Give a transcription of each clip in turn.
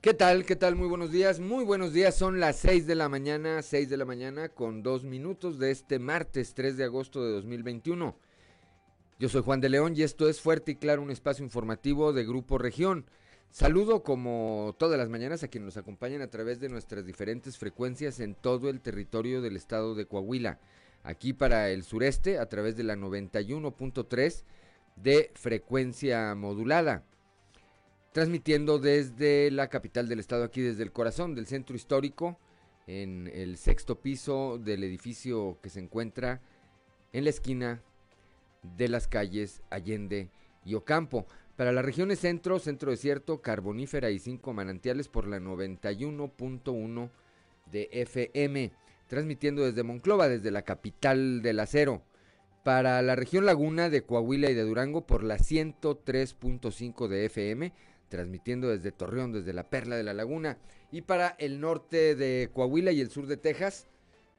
¿Qué tal? ¿Qué tal? Muy buenos días. Muy buenos días. Son las 6 de la mañana, 6 de la mañana con dos minutos de este martes 3 de agosto de 2021. Yo soy Juan de León y esto es Fuerte y Claro, un espacio informativo de Grupo Región. Saludo como todas las mañanas a quienes nos acompañan a través de nuestras diferentes frecuencias en todo el territorio del estado de Coahuila. Aquí para el sureste a través de la 91.3 de frecuencia modulada transmitiendo desde la capital del estado, aquí desde el corazón del centro histórico, en el sexto piso del edificio que se encuentra en la esquina de las calles Allende y Ocampo. Para las regiones centro, centro desierto, carbonífera y cinco manantiales por la 91.1 de FM, transmitiendo desde Monclova, desde la capital del acero. Para la región laguna de Coahuila y de Durango por la 103.5 de FM, transmitiendo desde Torreón, desde la Perla de la Laguna, y para el norte de Coahuila y el sur de Texas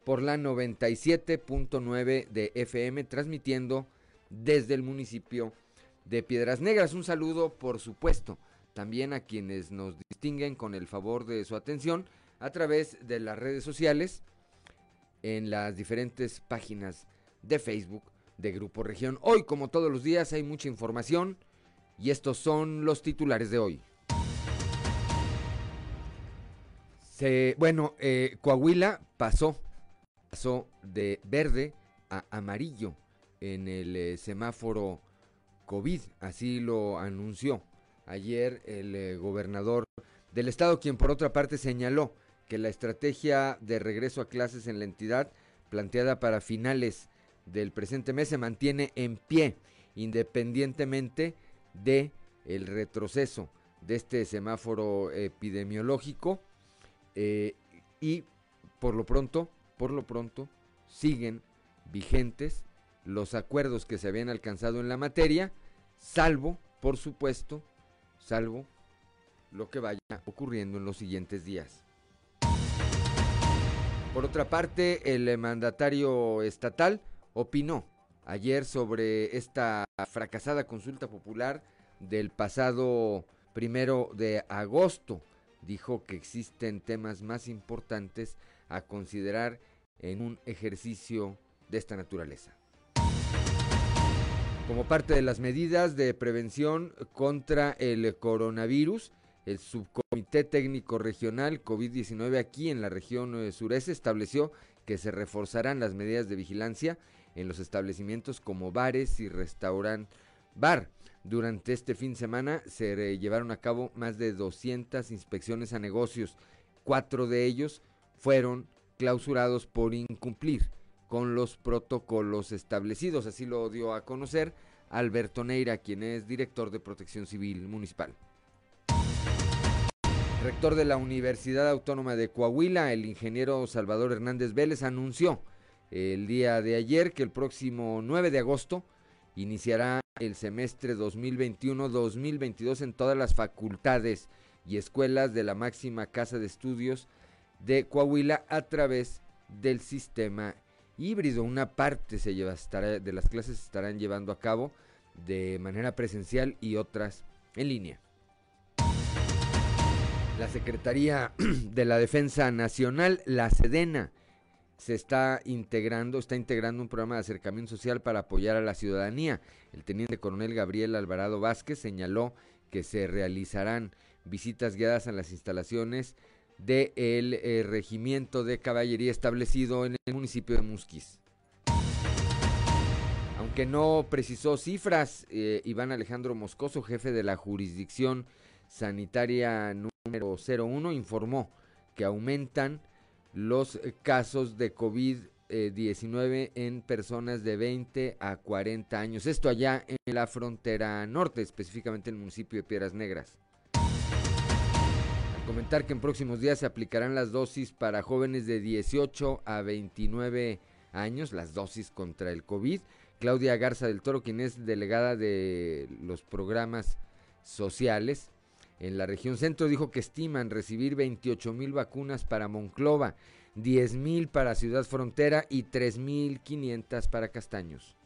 por la 97.9 de FM, transmitiendo desde el municipio de Piedras Negras. Un saludo, por supuesto, también a quienes nos distinguen con el favor de su atención a través de las redes sociales, en las diferentes páginas de Facebook de Grupo Región. Hoy, como todos los días, hay mucha información y estos son los titulares de hoy. bueno, eh, Coahuila pasó, pasó de verde a amarillo en el eh, semáforo COVID, así lo anunció ayer el eh, gobernador del estado, quien por otra parte señaló que la estrategia de regreso a clases en la entidad planteada para finales del presente mes se mantiene en pie, independientemente de el retroceso de este semáforo epidemiológico eh, y por lo pronto, por lo pronto siguen vigentes los acuerdos que se habían alcanzado en la materia, salvo, por supuesto, salvo lo que vaya ocurriendo en los siguientes días. Por otra parte, el mandatario estatal opinó ayer sobre esta fracasada consulta popular del pasado primero de agosto. Dijo que existen temas más importantes a considerar en un ejercicio de esta naturaleza. Como parte de las medidas de prevención contra el coronavirus, el Subcomité Técnico Regional COVID-19 aquí en la región eh, sureste estableció que se reforzarán las medidas de vigilancia en los establecimientos como bares y restaurant bar. Durante este fin de semana se llevaron a cabo más de 200 inspecciones a negocios. Cuatro de ellos fueron clausurados por incumplir con los protocolos establecidos. Así lo dio a conocer Alberto Neira, quien es director de Protección Civil Municipal. Rector de la Universidad Autónoma de Coahuila, el ingeniero Salvador Hernández Vélez, anunció el día de ayer que el próximo 9 de agosto iniciará el semestre 2021-2022 en todas las facultades y escuelas de la máxima casa de estudios de Coahuila a través del sistema híbrido. Una parte se lleva, de las clases se estarán llevando a cabo de manera presencial y otras en línea. La Secretaría de la Defensa Nacional, la Sedena, se está integrando, está integrando un programa de acercamiento social para apoyar a la ciudadanía. El teniente coronel Gabriel Alvarado Vázquez señaló que se realizarán visitas guiadas a las instalaciones del eh, regimiento de caballería establecido en el municipio de Musquis. Aunque no precisó cifras, eh, Iván Alejandro Moscoso, jefe de la jurisdicción sanitaria número 01, informó que aumentan los casos de COVID-19 en personas de 20 a 40 años. Esto allá en la frontera norte, específicamente en el municipio de Piedras Negras. Al comentar que en próximos días se aplicarán las dosis para jóvenes de 18 a 29 años, las dosis contra el COVID, Claudia Garza del Toro, quien es delegada de los programas sociales, en la región centro dijo que estiman recibir 28 mil vacunas para Monclova, 10 mil para Ciudad Frontera y 3 mil 500 para Castaños.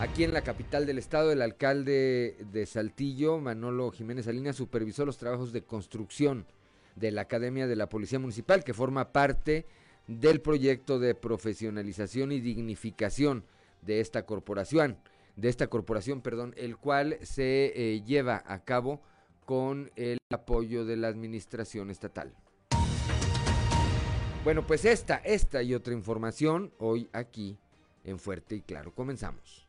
Aquí en la capital del estado, el alcalde de Saltillo, Manolo Jiménez Salinas, supervisó los trabajos de construcción de la Academia de la Policía Municipal, que forma parte del proyecto de profesionalización y dignificación de esta corporación, de esta corporación, perdón, el cual se eh, lleva a cabo con el apoyo de la administración estatal. Bueno, pues esta, esta y otra información hoy aquí en Fuerte y Claro. Comenzamos.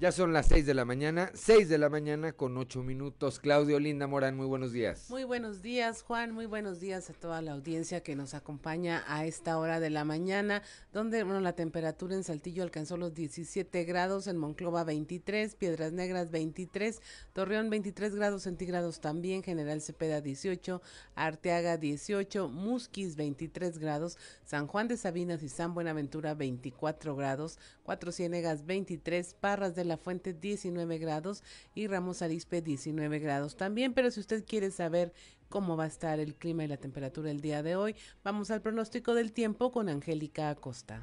Ya son las 6 de la mañana, 6 de la mañana con 8 minutos. Claudio Linda Morán, muy buenos días. Muy buenos días, Juan. Muy buenos días a toda la audiencia que nos acompaña a esta hora de la mañana, donde bueno, la temperatura en Saltillo alcanzó los 17 grados, en Monclova 23, Piedras Negras 23, Torreón 23 grados centígrados también, General Cepeda 18, Arteaga 18, Musquis 23 grados, San Juan de Sabinas y San Buenaventura 24 grados, Cuatro Ciénegas 23, Parras de la Fuente 19 grados y Ramos Arispe 19 grados también. Pero si usted quiere saber cómo va a estar el clima y la temperatura el día de hoy, vamos al pronóstico del tiempo con Angélica Acosta.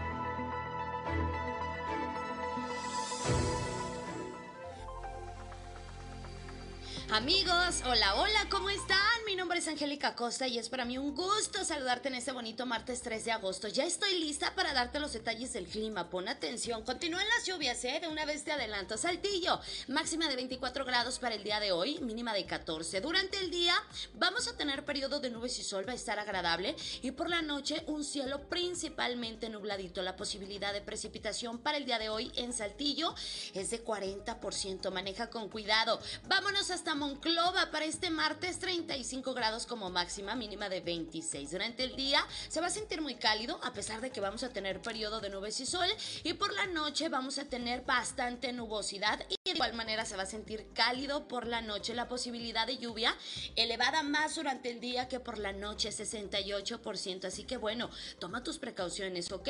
Amigos, hola, hola, ¿cómo están? Mi nombre es Angélica Costa y es para mí un gusto saludarte en este bonito martes 3 de agosto. Ya estoy lista para darte los detalles del clima. Pon atención, continúan las lluvias, ¿eh? De una vez te adelanto. Saltillo, máxima de 24 grados para el día de hoy, mínima de 14. Durante el día vamos a tener periodo de nubes y sol, va a estar agradable. Y por la noche un cielo principalmente nubladito. La posibilidad de precipitación para el día de hoy en Saltillo es de 40%. Maneja con cuidado. Vámonos hasta Monclova para este martes 35 grados como máxima, mínima de 26. Durante el día se va a sentir muy cálido a pesar de que vamos a tener periodo de nubes y sol y por la noche vamos a tener bastante nubosidad y de igual manera se va a sentir cálido por la noche. La posibilidad de lluvia elevada más durante el día que por la noche, 68%. Así que bueno, toma tus precauciones, ¿ok?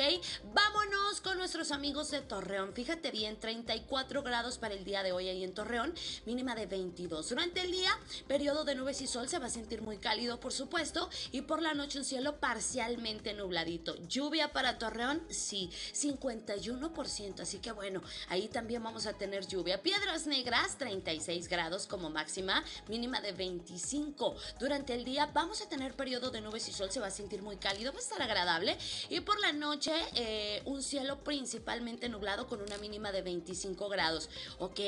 Vámonos con nuestros amigos de Torreón. Fíjate bien, 34 grados para el día de hoy ahí en Torreón, mínima de 22. Durante el día, periodo de nubes y sol se va a sentir muy cálido, por supuesto, y por la noche un cielo parcialmente nubladito. Lluvia para Torreón, sí, 51%, así que bueno, ahí también vamos a tener lluvia. Piedras Negras, 36 grados como máxima, mínima de 25. Durante el día vamos a tener periodo de nubes y sol, se va a sentir muy cálido, va a estar agradable, y por la noche eh, un cielo principalmente nublado con una mínima de 25 grados. Ok,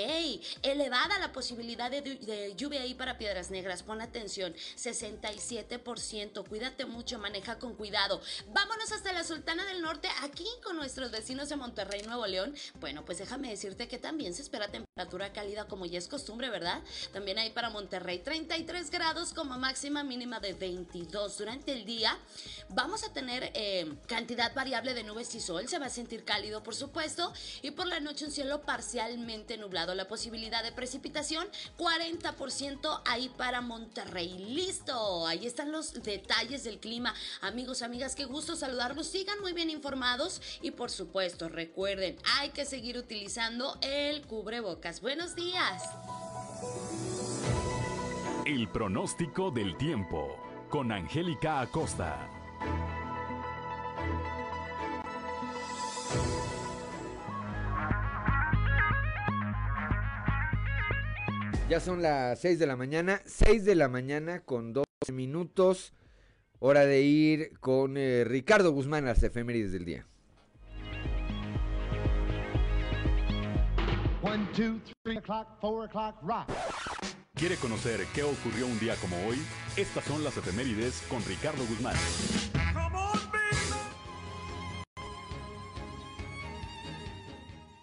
elevada la posibilidad de, lluvia ahí para Piedras Negras. Pon atención, 67%. Cuídate mucho, maneja con cuidado. Vámonos hasta la Sultana del Norte, aquí con nuestros vecinos de Monterrey, Nuevo León. Bueno, pues déjame decirte que también se espera temperatura cálida como ya es costumbre, ¿verdad? También ahí para Monterrey, 33 grados como máxima mínima de 22. Durante el día vamos a tener eh, cantidad variable de nubes y sol. Se va a sentir cálido, por supuesto. Y por la noche un cielo parcialmente nublado. La posibilidad de precipitación, 40 ciento ahí para Monterrey. Listo, ahí están los detalles del clima. Amigos, amigas, qué gusto saludarlos. Sigan muy bien informados y por supuesto, recuerden, hay que seguir utilizando el cubrebocas. Buenos días. El pronóstico del tiempo con Angélica Acosta. Ya son las 6 de la mañana, 6 de la mañana con 12 minutos. Hora de ir con eh, Ricardo Guzmán a las efemérides del día. ¿Quiere conocer qué ocurrió un día como hoy? Estas son las efemérides con Ricardo Guzmán.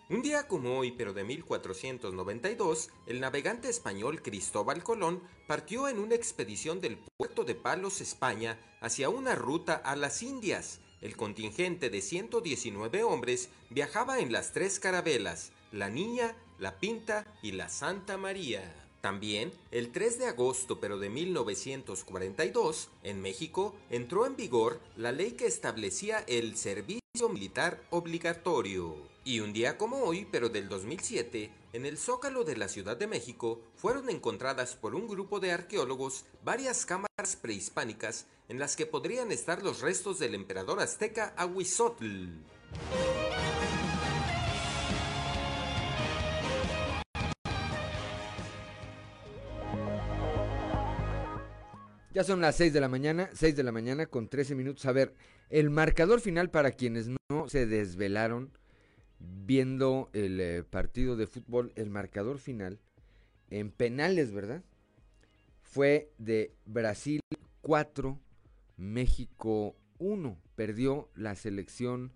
Un día como hoy, pero de 1492, el navegante español Cristóbal Colón partió en una expedición del puerto de Palos, España, hacia una ruta a las Indias. El contingente de 119 hombres viajaba en las tres carabelas, la Niña, la Pinta y la Santa María. También, el 3 de agosto pero de 1942, en México, entró en vigor la ley que establecía el servicio militar obligatorio. Y un día como hoy, pero del 2007, en el zócalo de la Ciudad de México fueron encontradas por un grupo de arqueólogos varias cámaras prehispánicas en las que podrían estar los restos del emperador azteca Ahuizotl. Ya son las 6 de la mañana, 6 de la mañana con 13 minutos. A ver, el marcador final para quienes no se desvelaron viendo el eh, partido de fútbol, el marcador final, en penales, ¿verdad? Fue de Brasil 4, México 1. Perdió la selección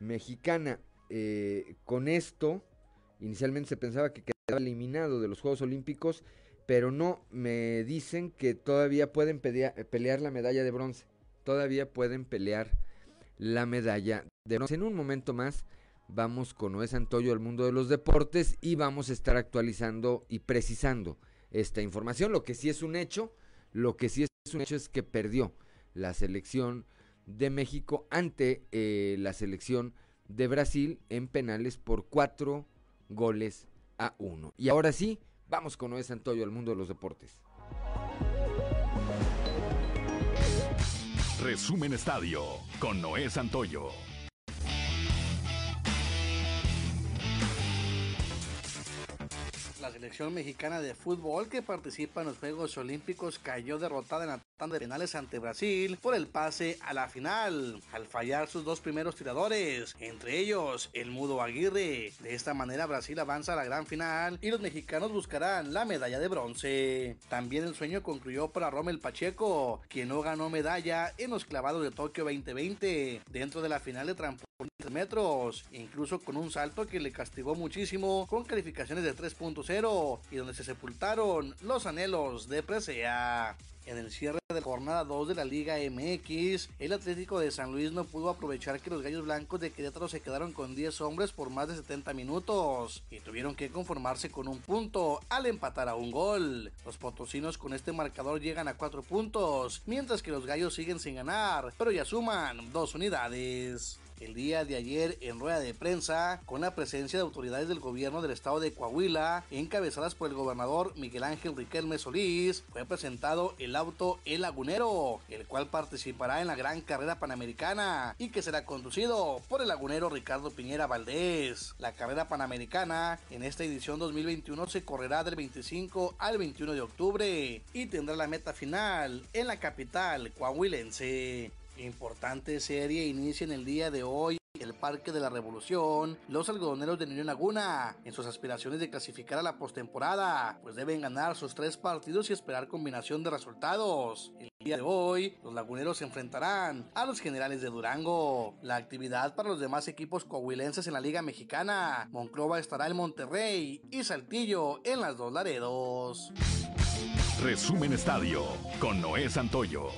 mexicana. Eh, con esto, inicialmente se pensaba que quedaba eliminado de los Juegos Olímpicos, pero no, me dicen que todavía pueden pelear la medalla de bronce. Todavía pueden pelear la medalla de bronce. En un momento más vamos con Noé Santoyo al mundo de los deportes y vamos a estar actualizando y precisando esta información. Lo que sí es un hecho, lo que sí es un hecho es que perdió la selección de México ante eh, la selección de Brasil en penales por cuatro goles a uno. Y ahora sí, vamos con Noé Santoyo al mundo de los deportes. Resumen Estadio con Noé Santoyo. Selección mexicana de fútbol que participa en los Juegos Olímpicos cayó derrotada en la tanda de penales ante Brasil por el pase a la final, al fallar sus dos primeros tiradores, entre ellos el Mudo Aguirre. De esta manera Brasil avanza a la gran final y los mexicanos buscarán la medalla de bronce. También el sueño concluyó para Rommel Pacheco, quien no ganó medalla en los clavados de Tokio 2020 dentro de la final de trampolín metros, incluso con un salto que le castigó muchísimo con calificaciones de 3.0 y donde se sepultaron los anhelos de Presea. En el cierre de la jornada 2 de la Liga MX, el Atlético de San Luis no pudo aprovechar que los Gallos Blancos de Querétaro se quedaron con 10 hombres por más de 70 minutos y tuvieron que conformarse con un punto al empatar a un gol. Los potosinos con este marcador llegan a 4 puntos, mientras que los Gallos siguen sin ganar, pero ya suman 2 unidades el día de ayer en rueda de prensa con la presencia de autoridades del gobierno del estado de Coahuila, encabezadas por el gobernador Miguel Ángel Riquelme Solís, fue presentado el auto El Lagunero, el cual participará en la gran carrera panamericana y que será conducido por el lagunero Ricardo Piñera Valdés. La carrera panamericana en esta edición 2021 se correrá del 25 al 21 de octubre y tendrá la meta final en la capital coahuilense. Importante serie inicia en el día de hoy el Parque de la Revolución, los algodoneros de Niño Laguna, en sus aspiraciones de clasificar a la postemporada, pues deben ganar sus tres partidos y esperar combinación de resultados. El día de hoy, los laguneros se enfrentarán a los generales de Durango. La actividad para los demás equipos coahuilenses en la Liga Mexicana, Monclova estará en Monterrey y Saltillo en las dos Laredos. Resumen Estadio con Noé Santoyo.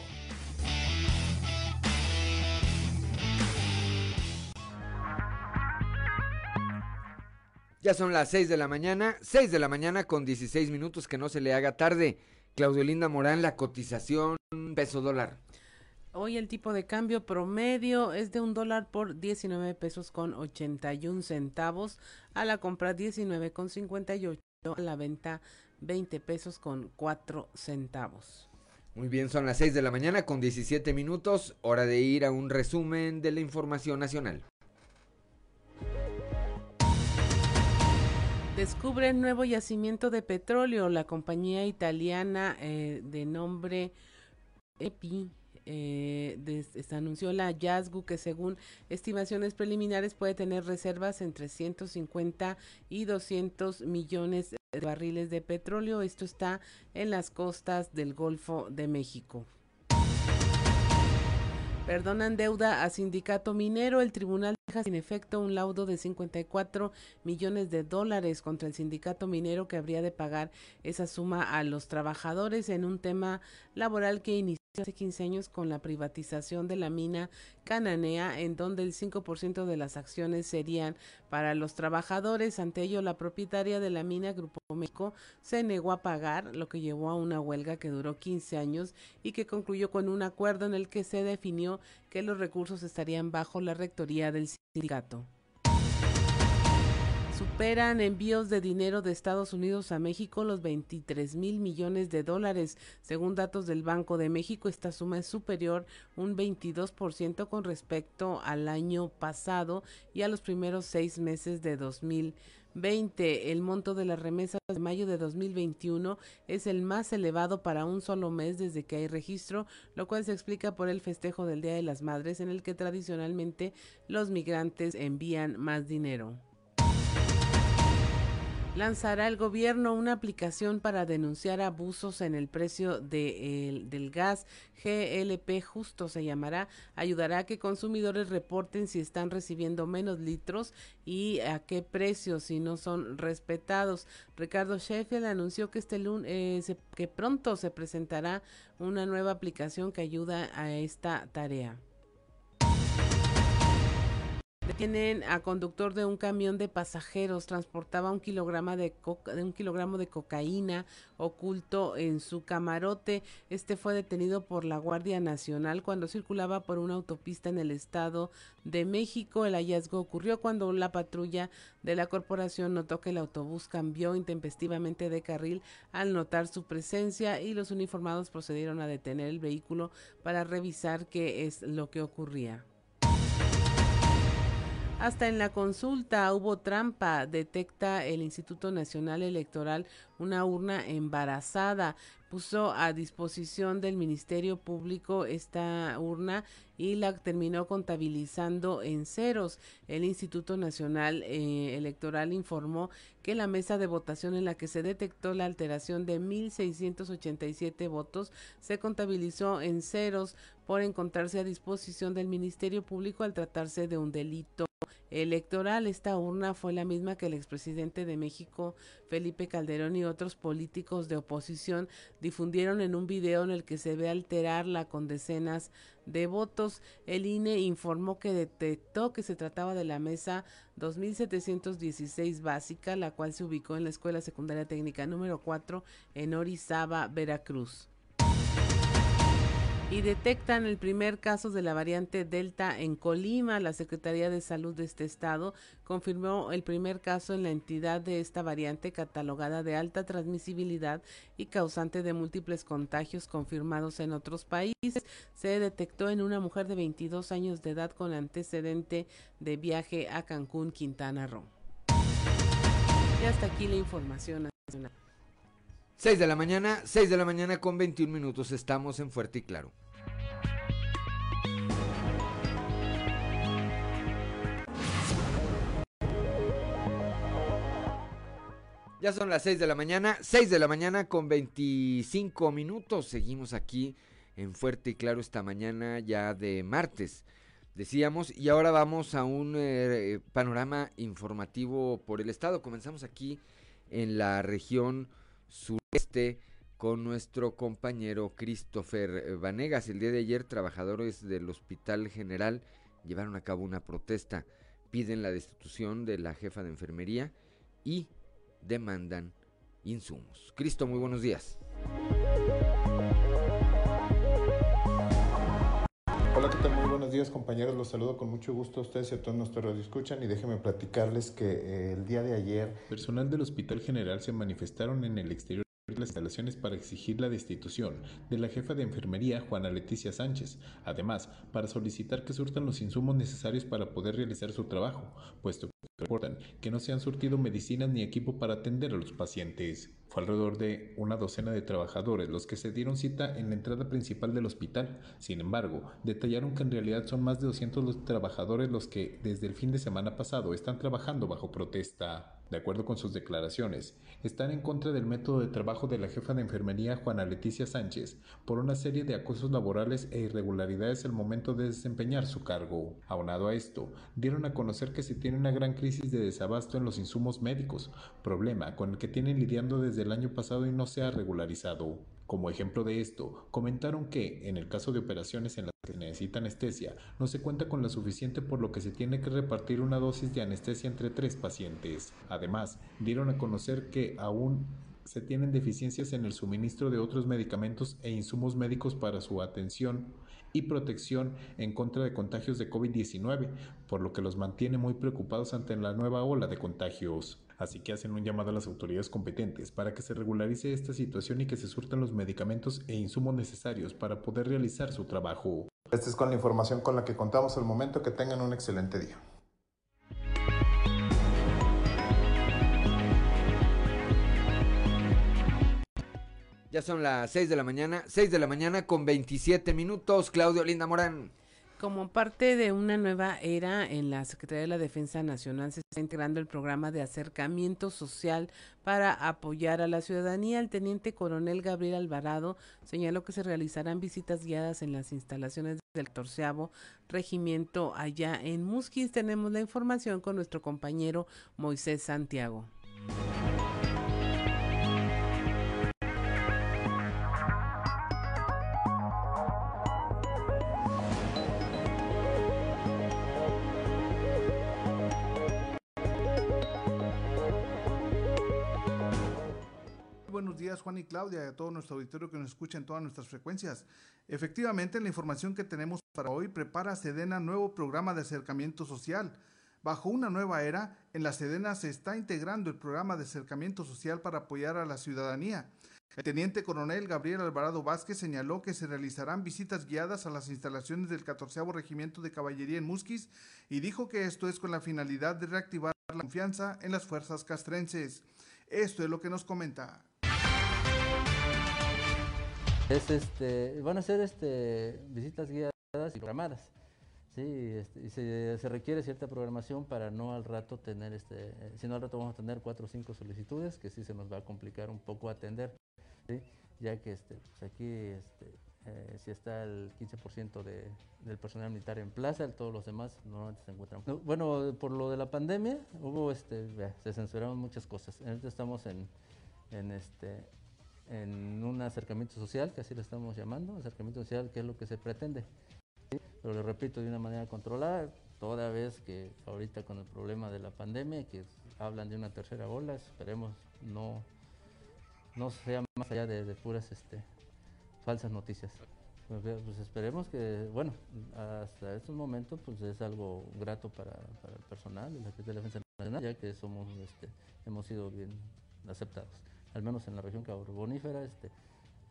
Ya son las 6 de la mañana, 6 de la mañana con 16 minutos, que no se le haga tarde. Claudio Linda Morán, la cotización peso dólar. Hoy el tipo de cambio promedio es de un dólar por 19 pesos con 81 centavos, a la compra 19 con 58, a la venta 20 pesos con 4 centavos. Muy bien, son las 6 de la mañana con 17 minutos, hora de ir a un resumen de la información nacional. Descubre nuevo yacimiento de petróleo. La compañía italiana eh, de nombre EPI eh, anunció la Yazgu que según estimaciones preliminares puede tener reservas entre 150 y 200 millones de barriles de petróleo. Esto está en las costas del Golfo de México. Perdonan deuda a sindicato minero. El tribunal deja sin efecto un laudo de 54 millones de dólares contra el sindicato minero que habría de pagar esa suma a los trabajadores en un tema laboral que inició hace 15 años con la privatización de la mina cananea, en donde el 5% de las acciones serían para los trabajadores. Ante ello, la propietaria de la mina, Grupo México, se negó a pagar, lo que llevó a una huelga que duró 15 años y que concluyó con un acuerdo en el que se definió que los recursos estarían bajo la rectoría del sindicato. Superan envíos de dinero de Estados Unidos a México los 23 mil millones de dólares. Según datos del Banco de México, esta suma es superior un 22% con respecto al año pasado y a los primeros seis meses de 2020. El monto de las remesas de mayo de 2021 es el más elevado para un solo mes desde que hay registro, lo cual se explica por el festejo del Día de las Madres en el que tradicionalmente los migrantes envían más dinero lanzará el gobierno una aplicación para denunciar abusos en el precio de, del gas. GLP Justo se llamará. Ayudará a que consumidores reporten si están recibiendo menos litros y a qué precios si no son respetados. Ricardo Sheffield anunció que este lunes, eh, que pronto se presentará una nueva aplicación que ayuda a esta tarea. Detienen a conductor de un camión de pasajeros, transportaba un de, un kilogramo de cocaína oculto en su camarote. Este fue detenido por la Guardia Nacional cuando circulaba por una autopista en el estado de México. El hallazgo ocurrió cuando la patrulla de la corporación notó que el autobús cambió intempestivamente de carril al notar su presencia y los uniformados procedieron a detener el vehículo para revisar qué es lo que ocurría. Hasta en la consulta hubo trampa, detecta el Instituto Nacional Electoral una urna embarazada. Puso a disposición del Ministerio Público esta urna y la terminó contabilizando en ceros. El Instituto Nacional eh, Electoral informó que la mesa de votación en la que se detectó la alteración de 1.687 votos se contabilizó en ceros por encontrarse a disposición del Ministerio Público al tratarse de un delito electoral. Esta urna fue la misma que el expresidente de México, Felipe Calderón, y otros políticos de oposición difundieron en un video en el que se ve alterarla con decenas de votos. El INE informó que detectó que se trataba de la mesa 2716 básica, la cual se ubicó en la Escuela Secundaria Técnica número 4 en Orizaba, Veracruz y detectan el primer caso de la variante Delta en Colima. La Secretaría de Salud de este estado confirmó el primer caso en la entidad de esta variante catalogada de alta transmisibilidad y causante de múltiples contagios confirmados en otros países. Se detectó en una mujer de 22 años de edad con antecedente de viaje a Cancún, Quintana Roo. Y hasta aquí la información nacional. 6 de la mañana, 6 de la mañana con 21 minutos. Estamos en Fuerte y Claro. Ya son las 6 de la mañana, 6 de la mañana con 25 minutos. Seguimos aquí en Fuerte y Claro esta mañana ya de martes. Decíamos, y ahora vamos a un eh, panorama informativo por el estado. Comenzamos aquí en la región sureste con nuestro compañero Christopher Vanegas. El día de ayer trabajadores del Hospital General llevaron a cabo una protesta. Piden la destitución de la jefa de enfermería y demandan insumos. Cristo, muy buenos días. Hola, ¿qué tal? Muy buenos días compañeros, los saludo con mucho gusto a ustedes y a todos nuestros escuchan y déjenme platicarles que eh, el día de ayer personal del Hospital General se manifestaron en el exterior las instalaciones para exigir la destitución de la jefa de enfermería Juana Leticia Sánchez, además para solicitar que surtan los insumos necesarios para poder realizar su trabajo, puesto reportan que no se han surtido medicinas ni equipo para atender a los pacientes. Fue alrededor de una docena de trabajadores los que se dieron cita en la entrada principal del hospital. Sin embargo, detallaron que en realidad son más de 200 los trabajadores los que desde el fin de semana pasado están trabajando bajo protesta. De acuerdo con sus declaraciones, están en contra del método de trabajo de la jefa de enfermería Juana Leticia Sánchez por una serie de acosos laborales e irregularidades al momento de desempeñar su cargo. Aunado a esto, dieron a conocer que se tiene una gran crisis de desabasto en los insumos médicos, problema con el que tienen lidiando desde el año pasado y no se ha regularizado. Como ejemplo de esto, comentaron que, en el caso de operaciones en las que se necesita anestesia, no se cuenta con la suficiente por lo que se tiene que repartir una dosis de anestesia entre tres pacientes. Además, dieron a conocer que aún se tienen deficiencias en el suministro de otros medicamentos e insumos médicos para su atención y protección en contra de contagios de COVID-19, por lo que los mantiene muy preocupados ante la nueva ola de contagios así que hacen un llamado a las autoridades competentes para que se regularice esta situación y que se surtan los medicamentos e insumos necesarios para poder realizar su trabajo. Esta es con la información con la que contamos al momento. Que tengan un excelente día. Ya son las 6 de la mañana, 6 de la mañana con 27 minutos. Claudio Linda Morán. Como parte de una nueva era en la Secretaría de la Defensa Nacional se está integrando el programa de acercamiento social para apoyar a la ciudadanía. El teniente coronel Gabriel Alvarado señaló que se realizarán visitas guiadas en las instalaciones del torceavo regimiento allá en Musquis. Tenemos la información con nuestro compañero Moisés Santiago. Días, Juan y Claudia, y a todo nuestro auditorio que nos escucha en todas nuestras frecuencias. Efectivamente, la información que tenemos para hoy prepara Sedena nuevo programa de acercamiento social. Bajo una nueva era, en la Sedena se está integrando el programa de acercamiento social para apoyar a la ciudadanía. El teniente coronel Gabriel Alvarado Vázquez señaló que se realizarán visitas guiadas a las instalaciones del 14 Regimiento de Caballería en Musquis y dijo que esto es con la finalidad de reactivar la confianza en las fuerzas castrenses. Esto es lo que nos comenta. Es este, van a ser este, visitas guiadas y programadas. Sí, este, y se, requiere cierta programación para no al rato tener, este, si no al rato vamos a tener cuatro o cinco solicitudes que sí se nos va a complicar un poco atender, ya que este, pues aquí este, eh, si está el 15% de, del personal militar en plaza, todos los demás normalmente se encuentran. Bueno, por lo de la pandemia, hubo, este, se censuraron muchas cosas. Ahorita estamos en, en este, en un acercamiento social, que así lo estamos llamando, acercamiento social, que es lo que se pretende. Pero le repito, de una manera controlada, toda vez que ahorita con el problema de la pandemia, que hablan de una tercera ola, esperemos no, no sea más allá de, puras este, falsas noticias. Pues, pues, esperemos que, bueno, hasta estos momentos pues es algo grato para, el personal de la Defensa Nacional, ya que somos, este, hemos sido bien aceptados al menos en la región carbonífera, este,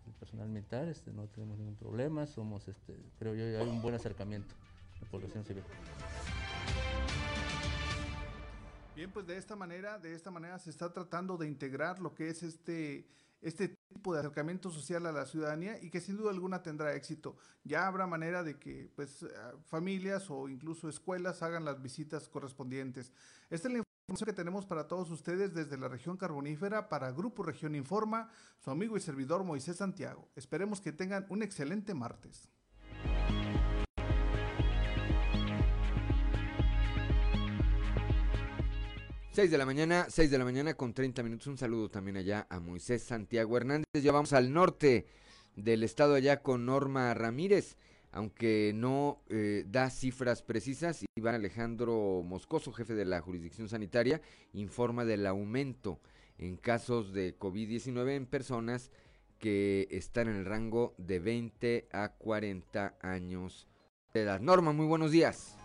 el personal militar, este, no tenemos ningún problema, somos, este, creo yo, hay un buen acercamiento de población civil. Bien, pues de esta manera, de esta manera se está tratando de integrar lo que es este este tipo de acercamiento social a la ciudadanía y que sin duda alguna tendrá éxito. Ya habrá manera de que pues familias o incluso escuelas hagan las visitas correspondientes. Esta es la que tenemos para todos ustedes desde la región carbonífera para Grupo Región Informa, su amigo y servidor Moisés Santiago. Esperemos que tengan un excelente martes. Seis de la mañana, seis de la mañana con 30 minutos. Un saludo también allá a Moisés Santiago Hernández. Ya vamos al norte del estado allá con Norma Ramírez aunque no eh, da cifras precisas, Iván Alejandro Moscoso, jefe de la jurisdicción sanitaria, informa del aumento en casos de COVID-19 en personas que están en el rango de 20 a 40 años de edad. Norma, muy buenos días.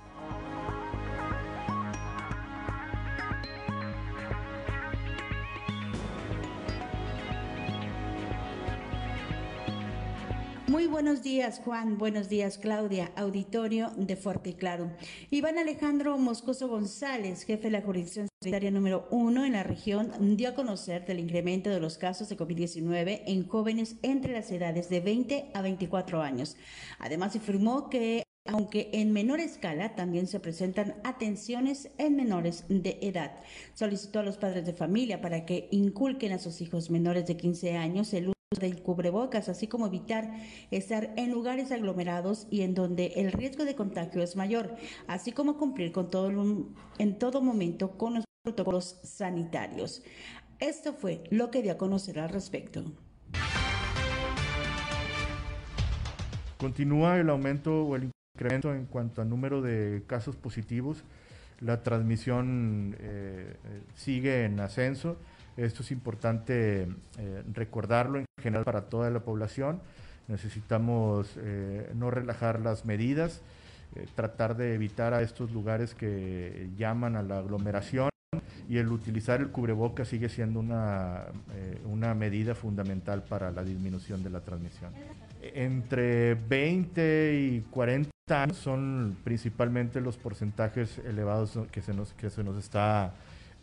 Buenos días, Juan. Buenos días, Claudia. Auditorio de Fuerte y Claro. Iván Alejandro Moscoso González, jefe de la jurisdicción sanitaria número uno en la región, dio a conocer del incremento de los casos de COVID-19 en jóvenes entre las edades de 20 a 24 años. Además, afirmó que aunque en menor escala también se presentan atenciones en menores de edad. Solicitó a los padres de familia para que inculquen a sus hijos menores de 15 años el del cubrebocas, así como evitar estar en lugares aglomerados y en donde el riesgo de contagio es mayor, así como cumplir con todo en todo momento con los protocolos sanitarios. Esto fue lo que dio a conocer al respecto. Continúa el aumento o el incremento en cuanto al número de casos positivos. La transmisión eh, eh, sigue en ascenso. Esto es importante eh, recordarlo en general para toda la población. Necesitamos no relajar las medidas, tratar de evitar a estos lugares que llaman a la aglomeración y el utilizar el cubreboca sigue siendo una, una medida fundamental para la disminución de la transmisión. Entre 20 y 40 años son principalmente los porcentajes elevados que se nos, que se nos está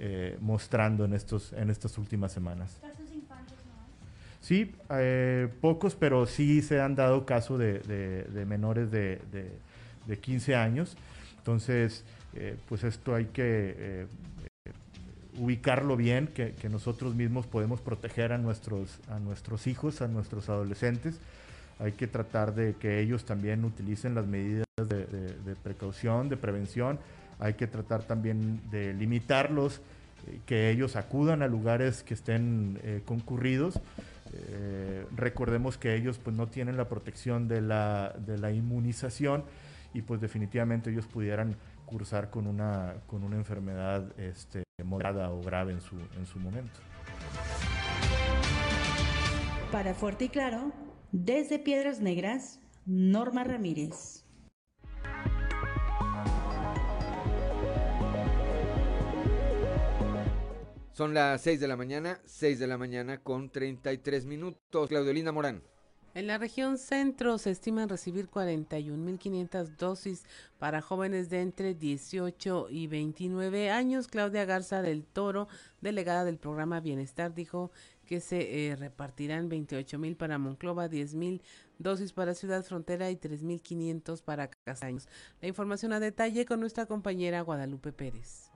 eh, mostrando en, estos, en estas últimas semanas. ¿Casos infantes no Sí, eh, pocos, pero sí se han dado casos de, de, menores de, de, 15 años. Entonces, eh, pues esto hay que ubicarlo bien, que, que, nosotros mismos podemos proteger a nuestros, a nuestros hijos, a nuestros adolescentes hay que tratar de que ellos también utilicen las medidas de, precaución, de prevención, hay que tratar también de limitarlos, eh, que ellos acudan a lugares que estén eh, concurridos. Eh, recordemos que ellos pues no tienen la protección de la, de la inmunización y pues definitivamente ellos pudieran cursar con una, con una enfermedad este, moderada o grave en su, en su momento. Para Fuerte y Claro, desde Piedras Negras, Norma Ramírez. Son las 6 de la mañana, 6 de la mañana con 33 minutos. Claudelina Morán. En la región centro se estiman recibir 41.500 dosis para jóvenes de entre 18 y 29 años. Claudia Garza del Toro, delegada del programa Bienestar, dijo que se eh, repartirán 28 mil para Monclova, 10 mil dosis para Ciudad Frontera y 3.500 para Castaños. La información a detalle con nuestra compañera Guadalupe Pérez.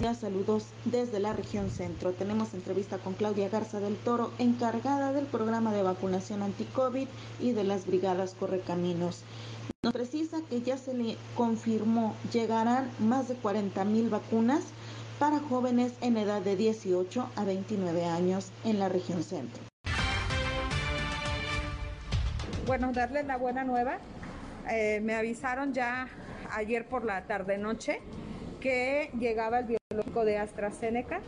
Saludos desde la región centro. Tenemos entrevista con Claudia Garza del Toro, encargada del programa de vacunación anti-COVID y de las brigadas Correcaminos. Nos precisa que ya se le confirmó llegarán más de 40 mil vacunas para jóvenes en edad de 18 a 29 años en la región centro. Bueno, darles la buena nueva. Eh, me avisaron ya ayer por la tarde-noche que llegaba el biológico de AstraZeneca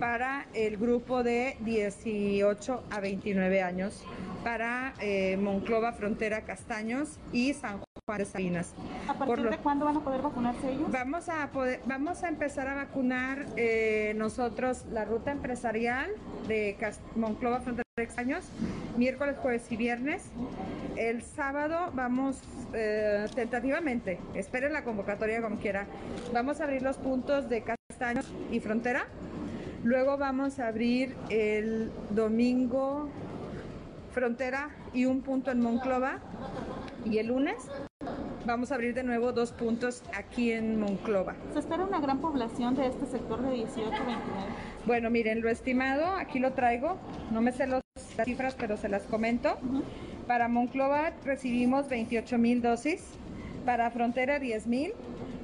para el grupo de 18 a 29 años, para eh, Monclova, Frontera, Castaños y San Juan de Sabinas. ¿A partir de cuándo van a poder vacunarse ellos? Vamos a, poder, vamos a empezar a vacunar eh, nosotros la ruta empresarial de Monclova, Frontera, Castaños, miércoles, jueves y viernes. El sábado vamos eh, tentativamente, esperen la convocatoria como quiera, vamos a abrir los puntos de Castaños y Frontera. Luego vamos a abrir el domingo Frontera y un punto en Monclova. Y el lunes vamos a abrir de nuevo dos puntos aquí en Monclova. ¿Se espera una gran población de este sector de 18 29? Bueno, miren, lo estimado, aquí lo traigo. No me sé las cifras, pero se las comento. Para Monclova recibimos 28 mil dosis, para Frontera 10 mil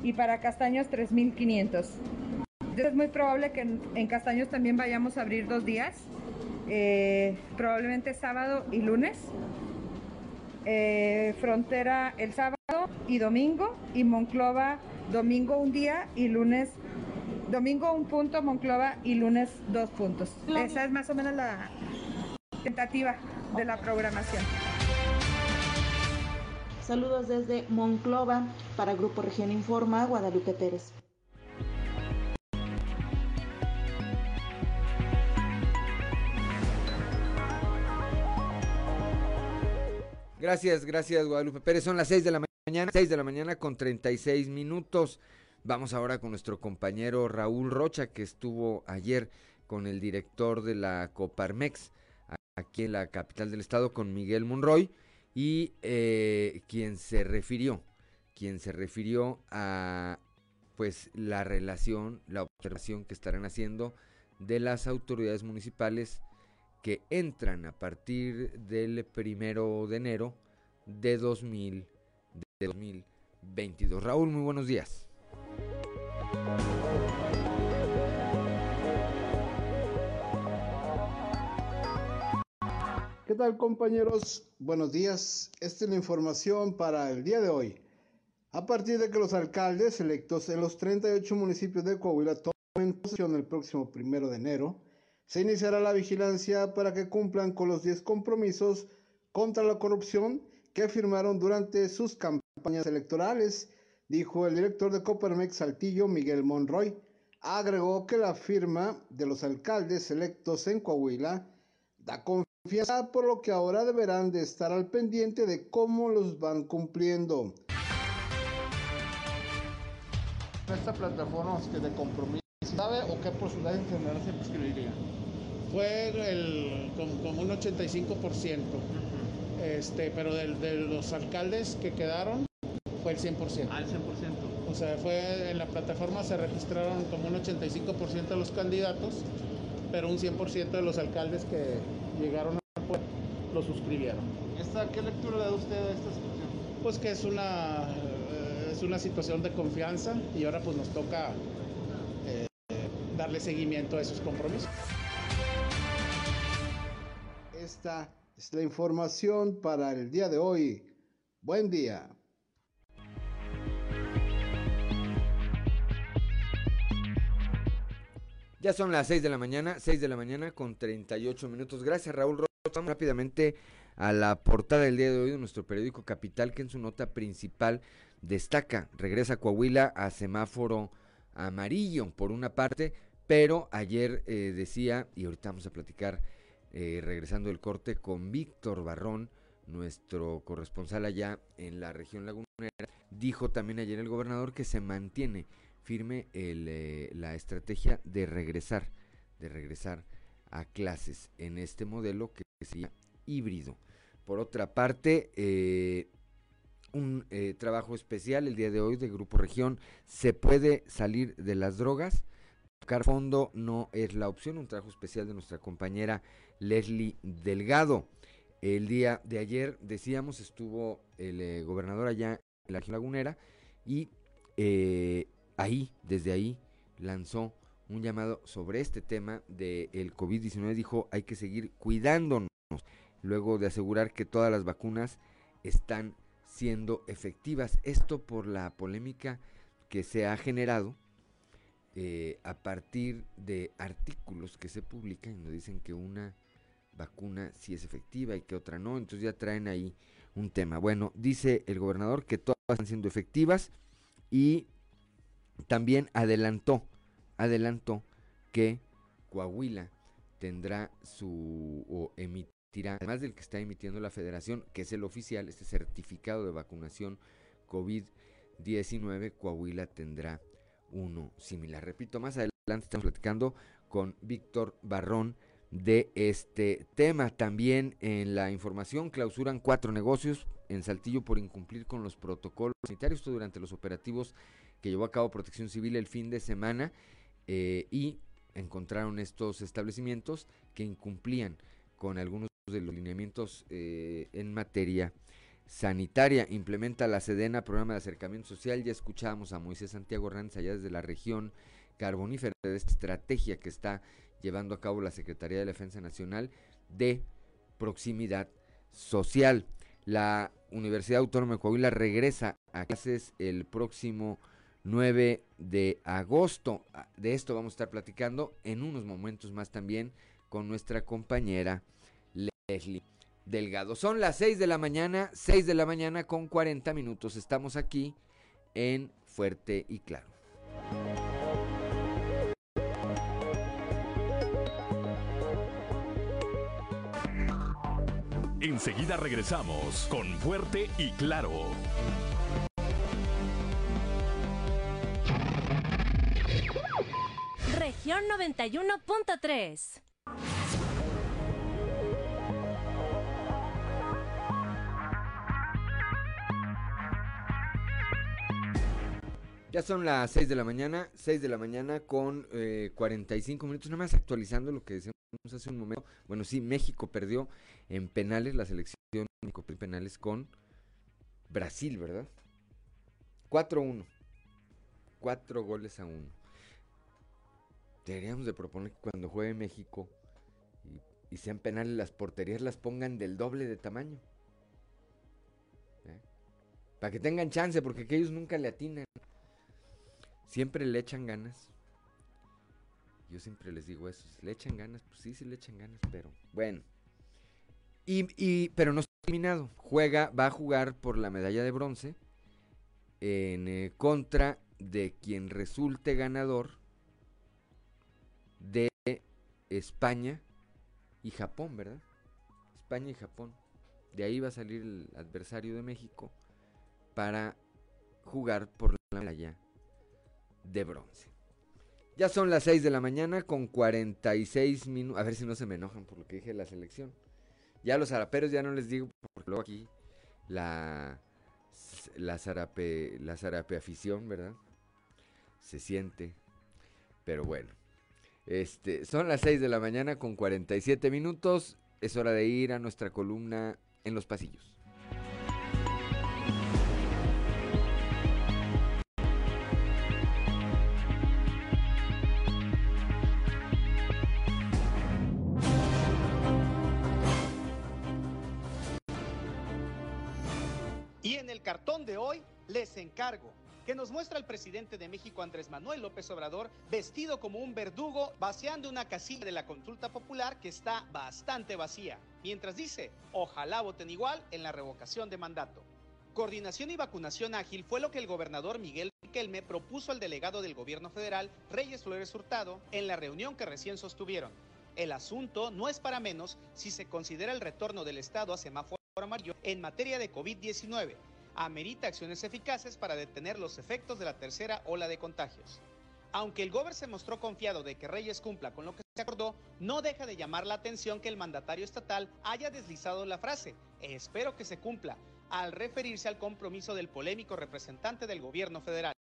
y para Castaños 3 mil 500. Es muy probable que en, Castaños también vayamos a abrir dos días, eh, probablemente sábado y lunes. Eh, frontera el sábado y domingo y Monclova domingo un día y lunes domingo un punto Monclova y lunes dos puntos. Esa es más o menos la tentativa de la programación. Saludos desde Monclova para Grupo Región Informa, Guadalupe Pérez. Gracias, gracias Guadalupe Pérez. Son las 6 de la mañana, 6 de la mañana con 36 minutos. Vamos ahora con nuestro compañero Raúl Rocha, que estuvo ayer con el director de la Coparmex, aquí en la capital del estado, con Miguel Monroy, y eh, quien se refirió, quien se refirió a pues la relación, la observación que estarán haciendo de las autoridades municipales que entran a partir del primero de enero de, 2000, de 2022. Raúl, muy buenos días. ¿Qué tal compañeros? Buenos días. Esta es la información para el día de hoy. A partir de que los alcaldes electos en los 38 municipios de Coahuila tomen posesión el próximo primero de enero, se iniciará la vigilancia para que cumplan con los 10 compromisos contra la corrupción que firmaron durante sus campañas electorales, dijo el director de Coparmex Saltillo, Miguel Monroy. Agregó que la firma de los alcaldes electos en Coahuila da confianza, por lo que ahora deberán de estar al pendiente de cómo los van cumpliendo. Esta plataforma que de compromiso, ¿sabe o qué porcentaje en general se prescribiría? Fue el, como, un 85%, este, pero de, de, los alcaldes que quedaron fue el 100%. Al 100%. O sea, fue en la plataforma se registraron como un 85% de los candidatos, pero un 100% de los alcaldes que llegaron al pueblo lo suscribieron. ¿Esta, ¿Qué lectura le da usted a esta situación? Pues que es una, eh, es una situación de confianza y ahora pues nos toca darle seguimiento a esos compromisos. Esta es la información para el día de hoy. Buen día. Ya son las 6 de la mañana, 6 de la mañana con 38 minutos. Gracias Raúl Rocha. Vamos rápidamente a la portada del día de hoy de nuestro periódico Capital, que en su nota principal destaca, regresa Coahuila a semáforo amarillo por una parte, pero ayer eh, decía, y ahorita vamos a platicar eh, regresando el corte con Víctor Barrón, nuestro corresponsal allá en la región lagunera, dijo también ayer el gobernador que se mantiene firme eh, la estrategia de regresar, de regresar a clases en este modelo que sería híbrido. Por otra parte, un trabajo especial el día de hoy de Grupo Región, se puede salir de las drogas, tocar fondo no es la opción, un trabajo especial de nuestra compañera Leslie Delgado. El día de ayer, decíamos, estuvo el eh, gobernador allá en la lagunera y eh, ahí, desde ahí, lanzó un llamado sobre este tema del el COVID-19. Dijo, hay que seguir cuidándonos, luego de asegurar que todas las vacunas están siendo efectivas. Esto por la polémica que se ha generado eh, a partir de artículos que se publican y nos dicen que una vacuna sí es efectiva y que otra no, entonces ya traen ahí un tema. Bueno, dice el gobernador que todas están siendo efectivas y también adelantó, adelantó que Coahuila tendrá su o emitirá, además del que está emitiendo la federación, que es el oficial, este certificado de vacunación COVID-19, Coahuila tendrá uno similar. Repito, más adelante estamos platicando con Víctor Barrón de este tema. También en la información clausuran cuatro negocios en Saltillo por incumplir con los protocolos sanitarios, durante los operativos que llevó a cabo Protección Civil el fin de semana eh, y encontraron estos establecimientos que incumplían con algunos de los lineamientos eh, en materia sanitaria. Implementa la Sedena programa de acercamiento social. Ya escuchábamos a Moisés Santiago Ranz allá desde la región carbonífera de esta estrategia que está llevando a cabo la Secretaría de Defensa Nacional de proximidad social. La Universidad Autónoma de Coahuila regresa a clases el próximo 9 de agosto. Ah, de esto vamos a estar platicando en unos momentos más también con nuestra compañera Leslie Delgado. Son las 6 de la mañana, 6 de la mañana con 40 minutos. Estamos aquí en Fuerte y Claro. Enseguida regresamos con Fuerte y Claro. Región 91.3 Ya son las 6 de la mañana, 6 de la mañana con eh, 45 minutos, nada más actualizando lo que decíamos hace un momento. Bueno, sí, México perdió en penales, la selección México perdió penales con Brasil, ¿verdad? 4-1. 4 goles a 1. Deberíamos de proponer que cuando juegue México y, sean penales las porterías las pongan del doble de tamaño. ¿Eh? Para que tengan chance, porque que ellos nunca le atinan. Siempre le echan ganas. Yo siempre les digo eso. ¿Le echan ganas? Pues sí, sí le echan ganas, pero bueno. Y, pero no está terminado. Juega, va a jugar por la medalla de bronce en eh, contra de quien resulte ganador de España y Japón, ¿verdad? España y Japón. De ahí va a salir el adversario de México para jugar por la medalla de bronce. Ya son las 6 de la mañana con 46 minutos. A ver si no se me enojan por lo que dije de la selección. Ya los zaraperos ya no les digo, porque luego aquí la, la, zarape, la zarape afición, ¿verdad? Se siente. Pero bueno. Este, son las 6 de la mañana con 47 minutos. Es hora de ir a nuestra columna en los pasillos. De hoy les encargo que nos muestra el presidente de México Andrés Manuel López Obrador vestido como un verdugo vaciando una casilla de la consulta popular que está bastante vacía, mientras dice, ojalá voten igual en la revocación de mandato. Coordinación y vacunación ágil fue lo que el gobernador Miguel Riquelme propuso al delegado del gobierno federal, Reyes Flores Hurtado, en la reunión que recién sostuvieron. El asunto no es para menos si se considera el retorno del Estado a semáforo amarillo en materia de COVID-19. Amerita acciones eficaces para detener los efectos de la tercera ola de contagios. Aunque el gobernador se mostró confiado de que Reyes cumpla con lo que se acordó, no deja de llamar la atención que el mandatario estatal haya deslizado la frase, espero que se cumpla, al referirse al compromiso del polémico representante del gobierno federal.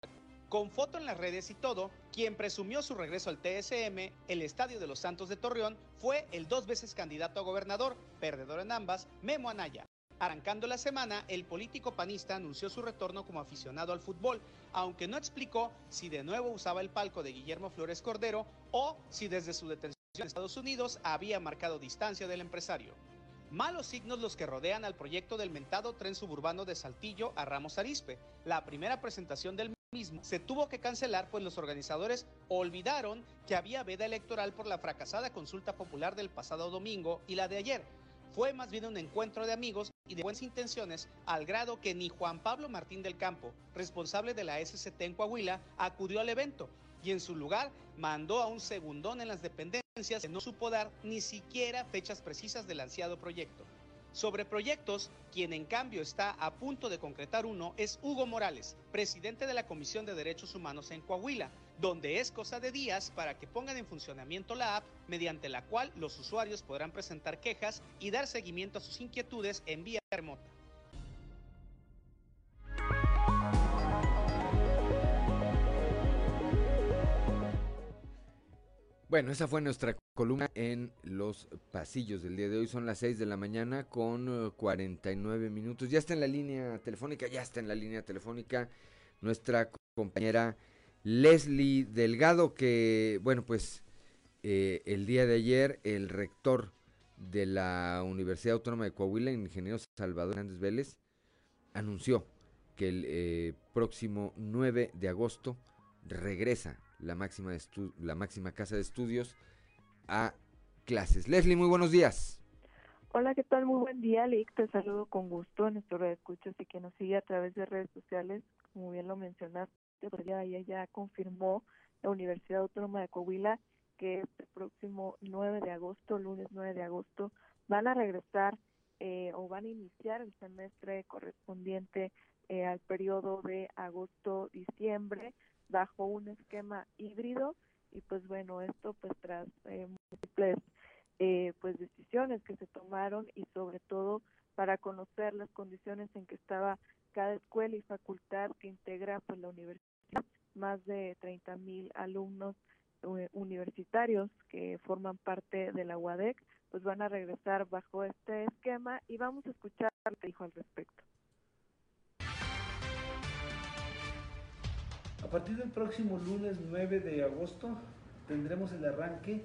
Con foto en las redes y todo, quien presumió su regreso al TSM, el Estadio de los Santos de Torreón, fue el dos veces candidato a gobernador, perdedor en ambas, Memo Anaya. Arrancando la semana, el político panista anunció su retorno como aficionado al fútbol, aunque no explicó si de nuevo usaba el palco de Guillermo Flores Cordero o si desde su detención en Estados Unidos había marcado distancia del empresario. Malos signos los que rodean al proyecto del mentado tren suburbano de Saltillo a Ramos Arispe. La primera presentación del mismo se tuvo que cancelar pues los organizadores olvidaron que había veda electoral por la fracasada consulta popular del pasado domingo y la de ayer. Fue más bien un encuentro de amigos y de buenas intenciones al grado que ni Juan Pablo Martín del Campo, responsable de la SCT en Coahuila, acudió al evento y en su lugar mandó a un segundón en las dependencias que no supo dar ni siquiera fechas precisas del ansiado proyecto. Sobre proyectos, quien en cambio está a punto de concretar uno es Hugo Morales, presidente de la Comisión de Derechos Humanos en Coahuila, donde es cosa de días para que pongan en funcionamiento la app mediante la cual los usuarios podrán presentar quejas y dar seguimiento a sus inquietudes en vía remota. Bueno, esa fue nuestra columna en los pasillos del día de hoy. Son las 6 de la mañana con 49 minutos. Ya está en la línea telefónica, ya está en la línea telefónica nuestra compañera Leslie Delgado, que, bueno, pues eh, el día de ayer el rector de la Universidad Autónoma de Coahuila, el ingeniero Salvador Hernández Vélez, anunció que el eh, próximo 9 de agosto regresa la máxima, la máxima casa de estudios a clases. Leslie, muy buenos días. Hola, ¿qué tal? Muy buen día, Lick. Te saludo con gusto en nuestro red escuchas y que nos sigue a través de redes sociales. Como bien lo mencionaste, pues ya, ya, ya confirmó la Universidad Autónoma de Coahuila que este próximo 9 de agosto, lunes 9 de agosto, van a regresar eh, o van a iniciar el semestre correspondiente eh, al periodo de agosto-diciembre bajo un esquema híbrido. Y pues bueno, esto pues tras eh, múltiples eh, pues decisiones que se tomaron y sobre todo para conocer las condiciones en que estaba cada escuela y facultad que integra pues la universidad, más de 30 mil alumnos eh, universitarios que forman parte de la UADEC, pues van a regresar bajo este esquema y vamos a escuchar lo que dijo al respecto. A partir del próximo lunes 9 de agosto tendremos el arranque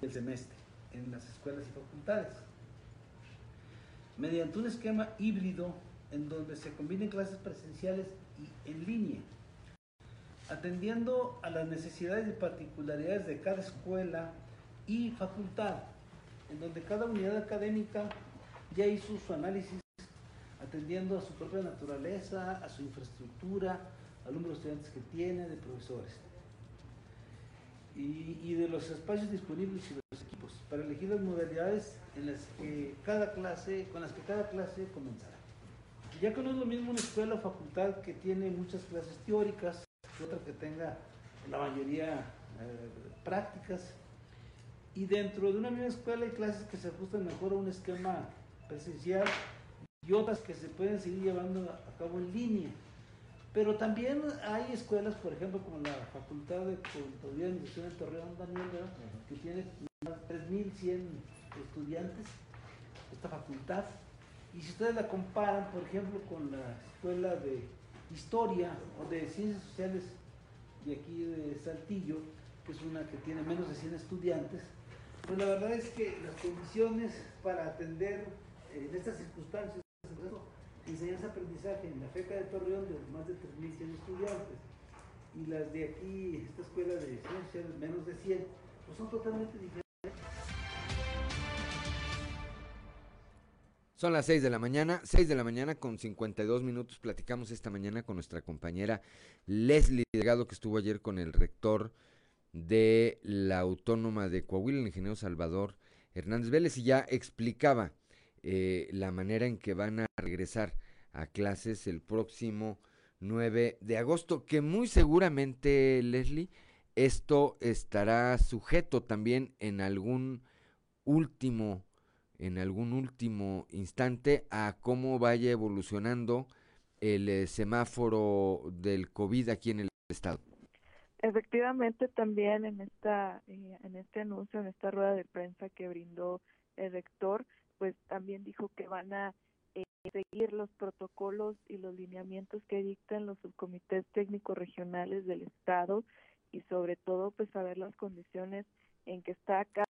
del semestre en las escuelas y facultades. Mediante un esquema híbrido en donde se combinen clases presenciales y en línea, atendiendo a las necesidades y particularidades de cada escuela y facultad, en donde cada unidad académica ya hizo su análisis atendiendo a su propia naturaleza, a su infraestructura, al número de estudiantes que tiene, de profesores. Y, de los espacios disponibles y de los equipos para elegir las modalidades en las que cada clase, con las que cada clase comenzará. Ya que no es lo mismo una escuela o facultad que tiene muchas clases teóricas, que otra que tenga la mayoría eh, prácticas, y dentro de una misma escuela hay clases que se ajustan mejor a un esquema presencial y otras que se pueden seguir llevando a cabo en línea. Pero también hay escuelas, por ejemplo, como la Facultad de Contaduría y Administración de Torreón, Daniel, que tiene 3.100 estudiantes, esta facultad. Y si ustedes la comparan, por ejemplo, con la Escuela de Historia o de Ciencias Sociales de aquí de Saltillo, que es una que tiene menos de 100 estudiantes, pues la verdad es que las condiciones para atender en estas circunstancias enseñanza-aprendizaje en la FECA de Torreón de más de 3.100 estudiantes y las de aquí, esta escuela de ciencias, menos de 100, pues son totalmente diferentes. Son las 6 de la mañana, 6 de la mañana con 52 minutos. Platicamos esta mañana con nuestra compañera Leslie Delgado, que estuvo ayer con el rector de la Autónoma de Coahuila, el ingeniero Salvador Hernández Vélez, y ya explicaba eh, la manera en que van a regresar a clases el próximo 9 de agosto, que muy seguramente, Leslie, esto estará sujeto también en algún último en algún último instante a cómo vaya evolucionando el eh, semáforo del COVID aquí en el estado. Efectivamente, también en esta eh, en este anuncio, en esta rueda de prensa que brindó el rector, pues también dijo que van a eh, seguir los protocolos y los lineamientos que dictan los subcomités técnicos regionales del estado y sobre todo pues saber las condiciones en que está cada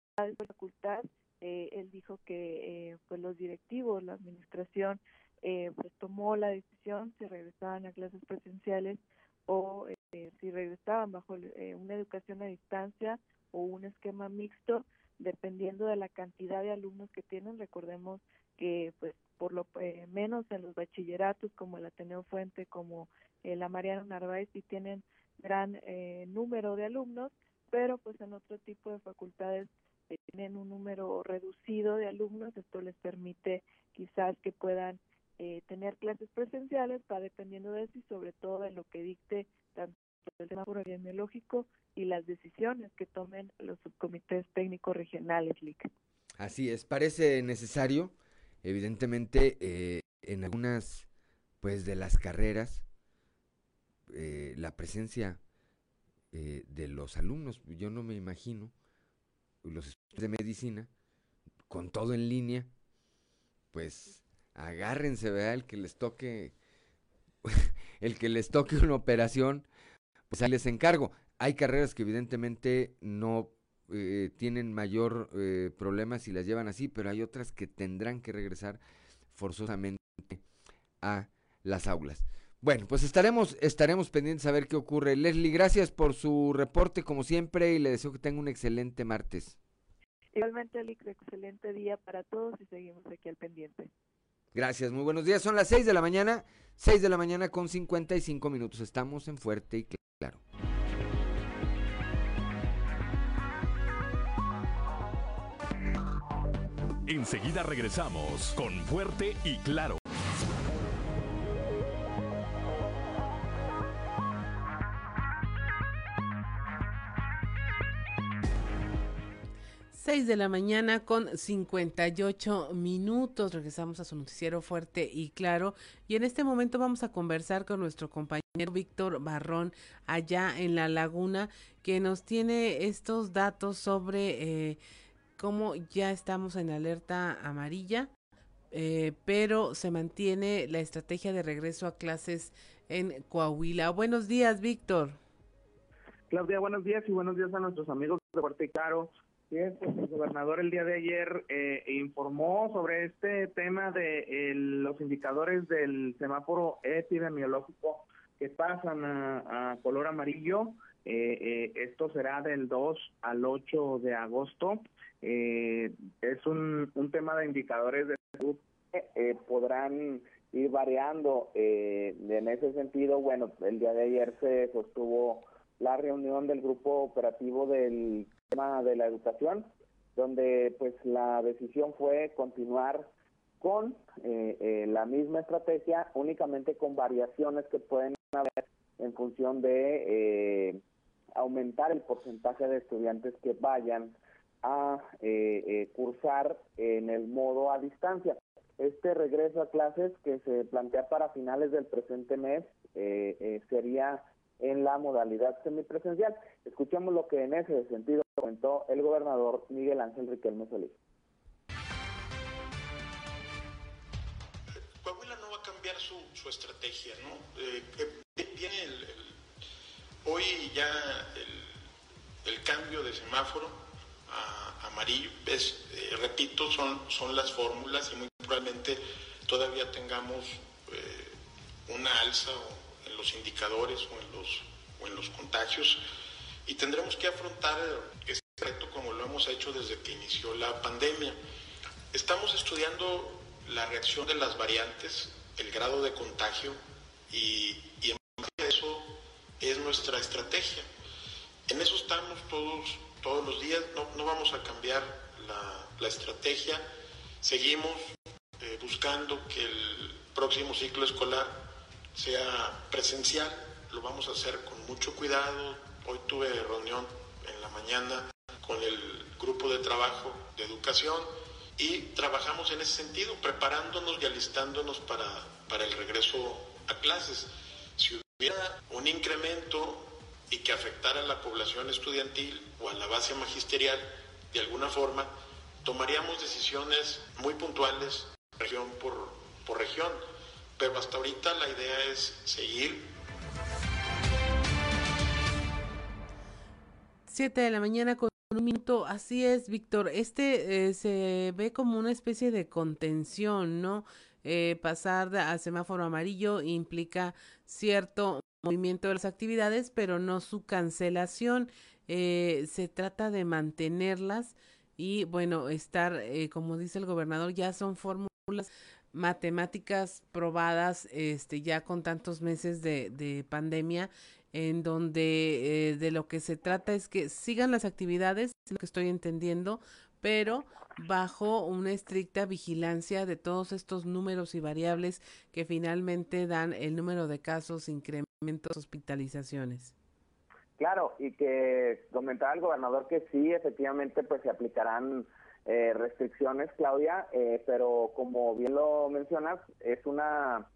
facultad eh, él dijo que eh, pues los directivos, la administración, eh, pues tomó la decisión si regresaban a clases presenciales o eh, si regresaban bajo eh, una educación a distancia o un esquema mixto, dependiendo de la cantidad de alumnos que tienen. Recordemos que pues por lo eh, menos en los bachilleratos como el Ateneo Fuente, como la Mariana Narváez, sí tienen gran número de alumnos, pero pues en otro tipo de facultades tienen un número reducido de alumnos, esto les permite quizás que puedan eh, tener clases presenciales, va dependiendo de eso y sobre todo de lo que dicte tanto el semáforo epidemiológico y las decisiones que tomen los subcomités técnicos regionales, LIC. Así es, parece necesario, evidentemente, eh, en algunas pues de las carreras, eh, la presencia eh, de los alumnos. Yo no me imagino los estudiantes de medicina, con todo en línea, pues agárrense, ¿verdad? El que les toque, el que les toque una operación, pues ahí les encargo. Hay carreras que evidentemente no eh, tienen mayor eh, problema si las llevan así, pero hay otras que tendrán que regresar forzosamente a las aulas. Bueno, pues estaremos, estaremos pendientes a ver qué ocurre. Leslie, gracias por su reporte como siempre y le deseo que tenga un excelente martes. Igualmente, Alex, excelente día para todos y seguimos aquí al pendiente. Gracias, muy buenos días. Son las 6 de la mañana, 6 de la mañana con 55 minutos. Estamos en Fuerte y Claro. Enseguida regresamos con Fuerte y Claro. 6 de la mañana con 58 minutos. Regresamos a su noticiero fuerte y claro. Y en este momento vamos a conversar con nuestro compañero Víctor Barrón allá en la laguna que nos tiene estos datos sobre eh, cómo ya estamos en alerta amarilla. Eh, pero se mantiene la estrategia de regreso a clases en Coahuila. Buenos días, Víctor. Claudia, buenos días y buenos días a nuestros amigos de Fuerte y Claro. Pues, el gobernador el día de ayer eh, informó sobre este tema de los indicadores del semáforo epidemiológico que pasan a, color amarillo. Eh, eh, esto será del 2 al 8 de agosto. es un, un tema de indicadores de salud que podrán ir variando. en ese sentido, bueno, el día de ayer se sostuvo la reunión del grupo operativo del tema de la educación, donde pues la decisión fue continuar con eh, eh, la misma estrategia, únicamente con variaciones que pueden haber en función de eh, aumentar el porcentaje de estudiantes que vayan a cursar en el modo a distancia. Este regreso a clases que se plantea para finales del presente mes sería en la modalidad semipresencial. Escuchemos lo que en ese sentido comentó el gobernador Miguel Ángel Riquelme Solís. Coahuila no va a cambiar su, estrategia, ¿no? Eh, eh, viene hoy ya el, cambio de semáforo a amarillo, es, eh, repito, son, son las fórmulas y muy probablemente todavía tengamos una alza en los indicadores o en los, o en los contagios y tendremos que afrontar este reto como lo hemos hecho desde que inició la pandemia. Estamos estudiando la reacción de las variantes, el grado de contagio y, y eso es nuestra estrategia. En eso estamos todos, todos los días, no, no vamos a cambiar la, la estrategia, seguimos eh, buscando que el próximo ciclo escolar sea presencial, lo vamos a hacer con mucho cuidado, Hoy tuve reunión en la mañana con el grupo de trabajo de educación y trabajamos en ese sentido, preparándonos y alistándonos para, para el regreso a clases. Si hubiera un incremento y que afectara a la población estudiantil o a la base magisterial de alguna forma, tomaríamos decisiones muy puntuales región por, por región. Pero hasta ahorita la idea es seguir 7 de la mañana con un minuto. Así es, Víctor. Este eh, se ve como una especie de contención, ¿no? Eh, pasar al semáforo amarillo implica cierto movimiento de las actividades, pero no su cancelación. Eh, se trata de mantenerlas y, bueno, estar, como dice el gobernador, ya son fórmulas matemáticas probadas, este, ya con tantos meses de, de pandemia en donde eh, de lo que se trata es que sigan las actividades, lo que estoy entendiendo, pero bajo una estricta vigilancia de todos estos números y variables que finalmente dan el número de casos, incrementos, hospitalizaciones. Claro, y que comentaba el gobernador que sí, efectivamente, pues se aplicarán eh, restricciones, Claudia, eh, pero como bien lo mencionas, es una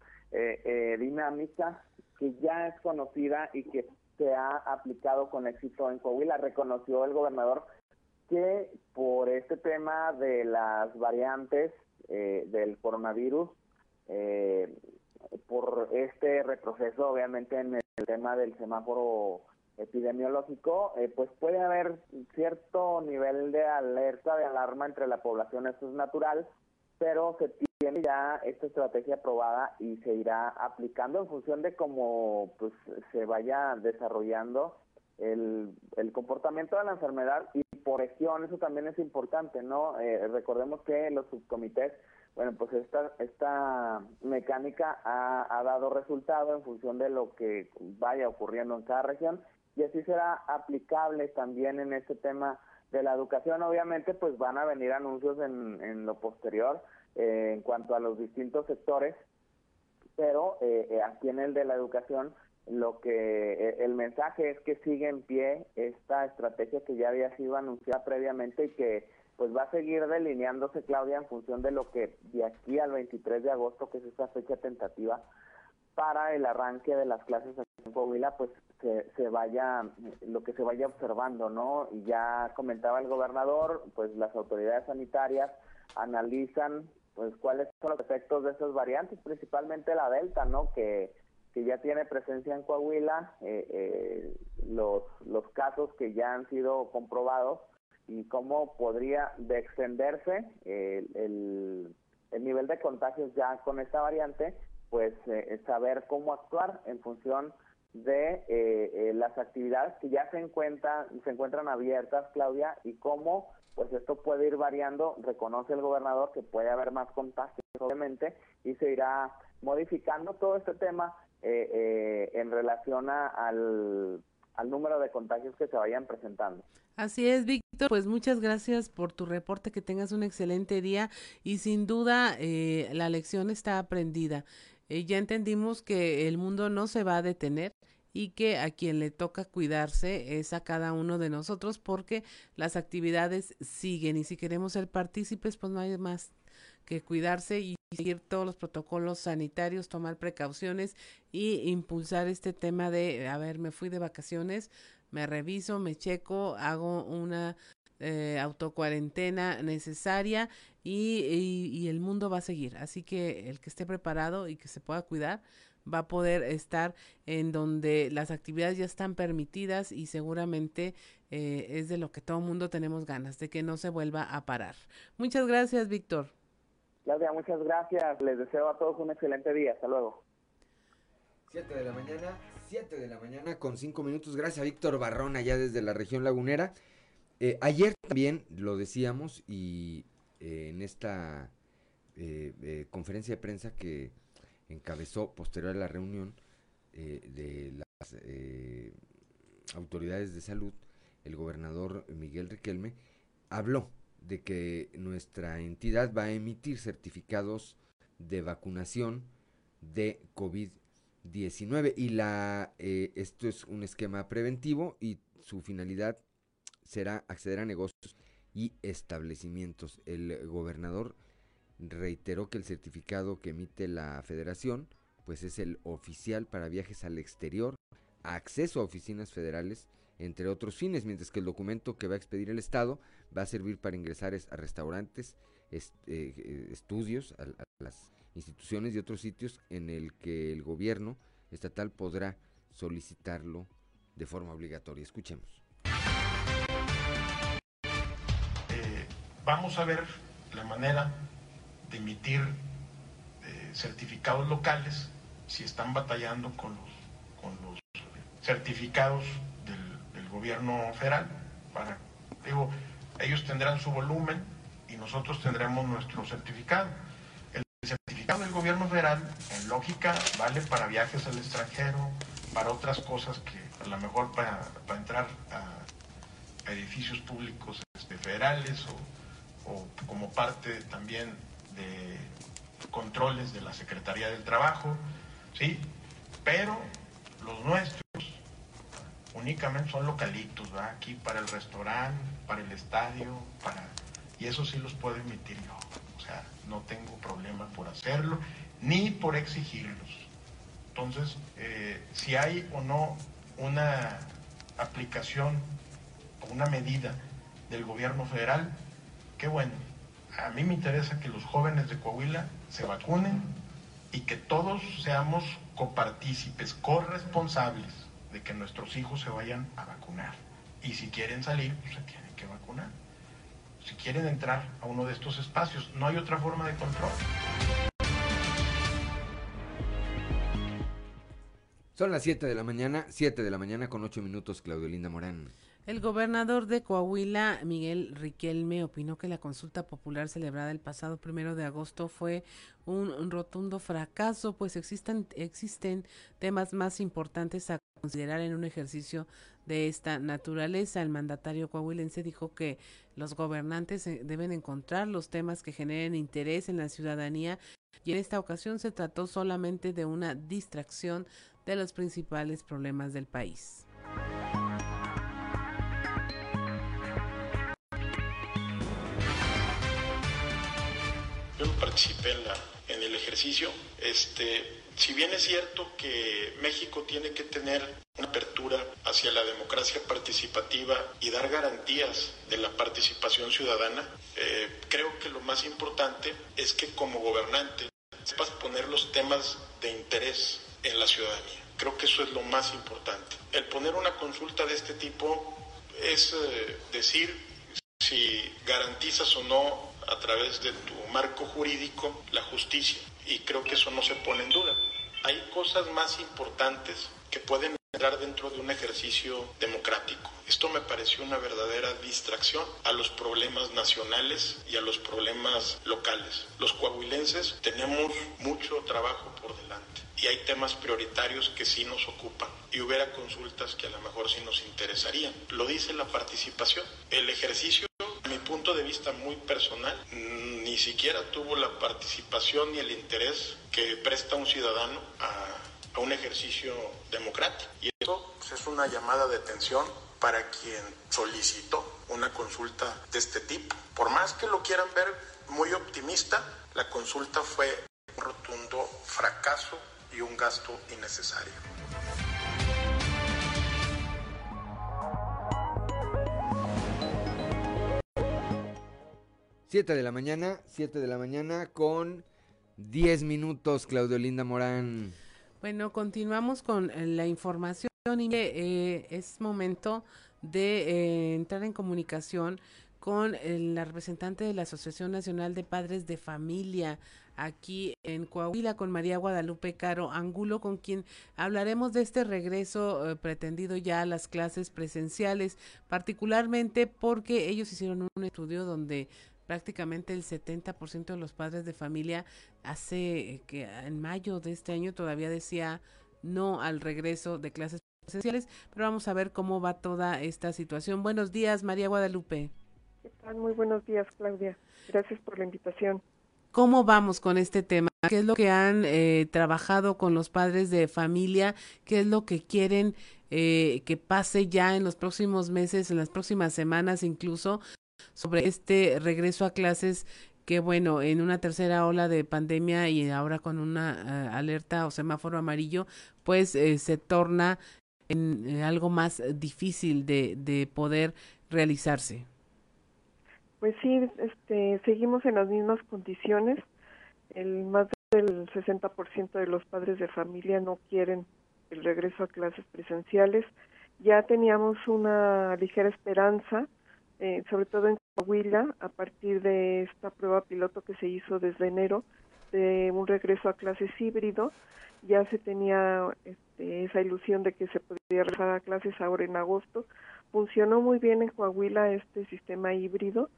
dinámica que ya es conocida y que se ha aplicado con éxito en Coahuila. Reconoció el gobernador que por este tema de las variantes eh, del coronavirus, eh, por este retroceso obviamente en el tema del semáforo epidemiológico, eh, pues puede haber cierto nivel de alerta, de alarma entre la población, eso es natural, pero se tiene ya esta estrategia aprobada y se irá aplicando en función de cómo pues se vaya desarrollando el, el comportamiento de la enfermedad y por región, eso también es importante, ¿no? Eh, recordemos que los subcomités, bueno, pues esta, esta mecánica ha, ha dado resultado en función de lo que vaya ocurriendo en cada región y así será aplicable también en este tema de la educación. Obviamente, pues van a venir anuncios en, en lo posterior eh, en cuanto a los distintos sectores, pero eh, eh, aquí en el de la educación lo que el mensaje es que sigue en pie esta estrategia que ya había sido anunciada previamente y que pues va a seguir delineándose Claudia en función de lo que de aquí al 23 de agosto que es esta fecha tentativa para el arranque de las clases en Coahuila pues se, se vaya lo que se vaya observando no y ya comentaba el gobernador pues las autoridades sanitarias analizan pues cuáles son los efectos de esas variantes, principalmente la delta, ¿no? Que, que ya tiene presencia en Coahuila, eh, eh, los, los casos que ya han sido comprobados y cómo podría de extenderse el, el, nivel de contagios ya con esta variante, pues eh, saber cómo actuar en función de las actividades que ya se encuentran, se encuentran abiertas, Claudia, y cómo pues esto puede ir variando, reconoce el gobernador que puede haber más contagios, obviamente, y se irá modificando todo este tema eh, eh, en relación al, número de contagios que se vayan presentando. Así es, Víctor, pues muchas gracias por tu reporte, que tengas un excelente día y sin duda eh, la lección está aprendida. Ya entendimos que el mundo no se va a detener, y que a quien le toca cuidarse es a cada uno de nosotros porque las actividades siguen y si queremos ser partícipes pues no hay más que cuidarse y seguir todos los protocolos sanitarios, tomar precauciones y impulsar este tema de, a ver, me fui de vacaciones, me reviso, me checo, hago una eh, autocuarentena necesaria y, y, el mundo va a seguir. Así que el que esté preparado y que se pueda cuidar, va a poder estar en donde las actividades ya están permitidas y seguramente eh, es de lo que todo el mundo tenemos ganas, de que no se vuelva a parar. Muchas gracias, Víctor. Claudia, muchas gracias. Les deseo a todos un excelente día. Hasta luego. Siete de la mañana, siete de la mañana con cinco minutos. Gracias a Víctor Barrón allá desde la región lagunera. Eh, ayer también lo decíamos y eh, en esta conferencia de prensa que encabezó posterior a la reunión eh, de las eh, autoridades de salud, el gobernador Miguel Riquelme, habló de que nuestra entidad va a emitir certificados de vacunación de COVID-19 y la eh, esto es un esquema preventivo y su finalidad será acceder a negocios y establecimientos. El gobernador reiteró que el certificado que emite la federación pues es el oficial para viajes al exterior, acceso a oficinas federales, entre otros fines, mientras que el documento que va a expedir el Estado va a servir para ingresar a restaurantes, eh, estudios, a, las instituciones y otros sitios en el que el gobierno estatal podrá solicitarlo de forma obligatoria. Escuchemos. Vamos a ver la manera emitir eh, certificados locales si están batallando con los, con los certificados del, gobierno federal. Para, digo, ellos tendrán su volumen y nosotros tendremos nuestro certificado. El certificado del gobierno federal, en lógica, vale para viajes al extranjero, para otras cosas que a lo mejor para, para entrar a, edificios públicos este, federales o, o como parte también de controles de la Secretaría del Trabajo, ¿sí? Pero los nuestros únicamente son localitos, ¿verdad? Aquí para el restaurante, para el estadio, para... Y eso sí los puedo emitir yo. O sea, no tengo problema por hacerlo, ni por exigirlos. Entonces, eh, si hay o no una aplicación o una medida del gobierno federal, qué bueno a mí me interesa que los jóvenes de Coahuila se vacunen y que todos seamos copartícipes, corresponsables de que nuestros hijos se vayan a vacunar. Y si quieren salir, pues se tienen que vacunar. Si quieren entrar a uno de estos espacios, no hay otra forma de control. Son las 7 de la mañana, 7 de la mañana con 8 minutos, Claudio Linda Morán. El gobernador de Coahuila, Miguel Riquelme, opinó que la consulta popular celebrada el pasado primero de agosto fue un rotundo fracaso, pues existen, existen temas más importantes a considerar en un ejercicio de esta naturaleza. El mandatario coahuilense dijo que los gobernantes eh, deben encontrar los temas que generen interés en la ciudadanía y en esta ocasión se trató solamente de una distracción de los principales problemas del país. Yo no participé en, la, en el ejercicio. Este, si bien es cierto que México tiene que tener una apertura hacia la democracia participativa y dar garantías de la participación ciudadana, eh, creo que lo más importante es que como gobernante sepas poner los temas de interés en la ciudadanía. Creo que eso es lo más importante. El poner una consulta de este tipo es eh, decir si garantizas o no a través de tu marco jurídico la justicia y creo que eso no se pone en duda. Hay cosas más importantes que pueden entrar dentro de un ejercicio democrático. Esto me pareció una verdadera distracción a los problemas nacionales y a los problemas locales. Los coahuilenses tenemos mucho trabajo por delante y hay temas prioritarios que sí nos ocupan y hubiera consultas que a lo mejor sí nos interesarían. Lo dice la participación. El ejercicio, mi punto de vista muy personal, ni siquiera tuvo la participación ni el interés que presta un ciudadano a, a un ejercicio democrático. Y eso pues, es una llamada de atención para quien solicitó una consulta de este tipo. Por más que lo quieran ver muy optimista, la consulta fue un rotundo fracaso y un gasto innecesario. Siete de la mañana, siete de la mañana con diez minutos, Claudio Linda Morán. Bueno, continuamos con eh, la información y eh, es momento de eh, entrar en comunicación con la representante de la Asociación Nacional de Padres de Familia, aquí en Coahuila con María Guadalupe Caro Angulo, con quien hablaremos de este regreso eh, pretendido ya a las clases presenciales, particularmente porque ellos hicieron un estudio donde prácticamente el 70% de los padres de familia hace que en mayo de este año todavía decía no al regreso de clases presenciales, pero vamos a ver cómo va toda esta situación. Buenos días, María Guadalupe. Muy buenos días, Claudia. Gracias por la invitación. ¿Cómo vamos con este tema? ¿Qué es lo que han eh, trabajado con los padres de familia? ¿Qué es lo que quieren eh, que pase ya en los próximos meses, en las próximas semanas incluso, sobre este regreso a clases que bueno, en una tercera ola de pandemia y ahora con una uh, alerta o semáforo amarillo, pues eh, se torna en algo más difícil de, de poder realizarse. Pues sí, este, seguimos en las mismas condiciones. El más del 60% de los padres de familia no quieren el regreso a clases presenciales. Ya teníamos una ligera esperanza, eh, sobre todo en Coahuila, a partir de esta prueba piloto que se hizo desde enero, de un regreso a clases híbrido. Ya se tenía este, esa ilusión de que se podía regresar a clases ahora en agosto. Funcionó muy bien en Coahuila este sistema híbrido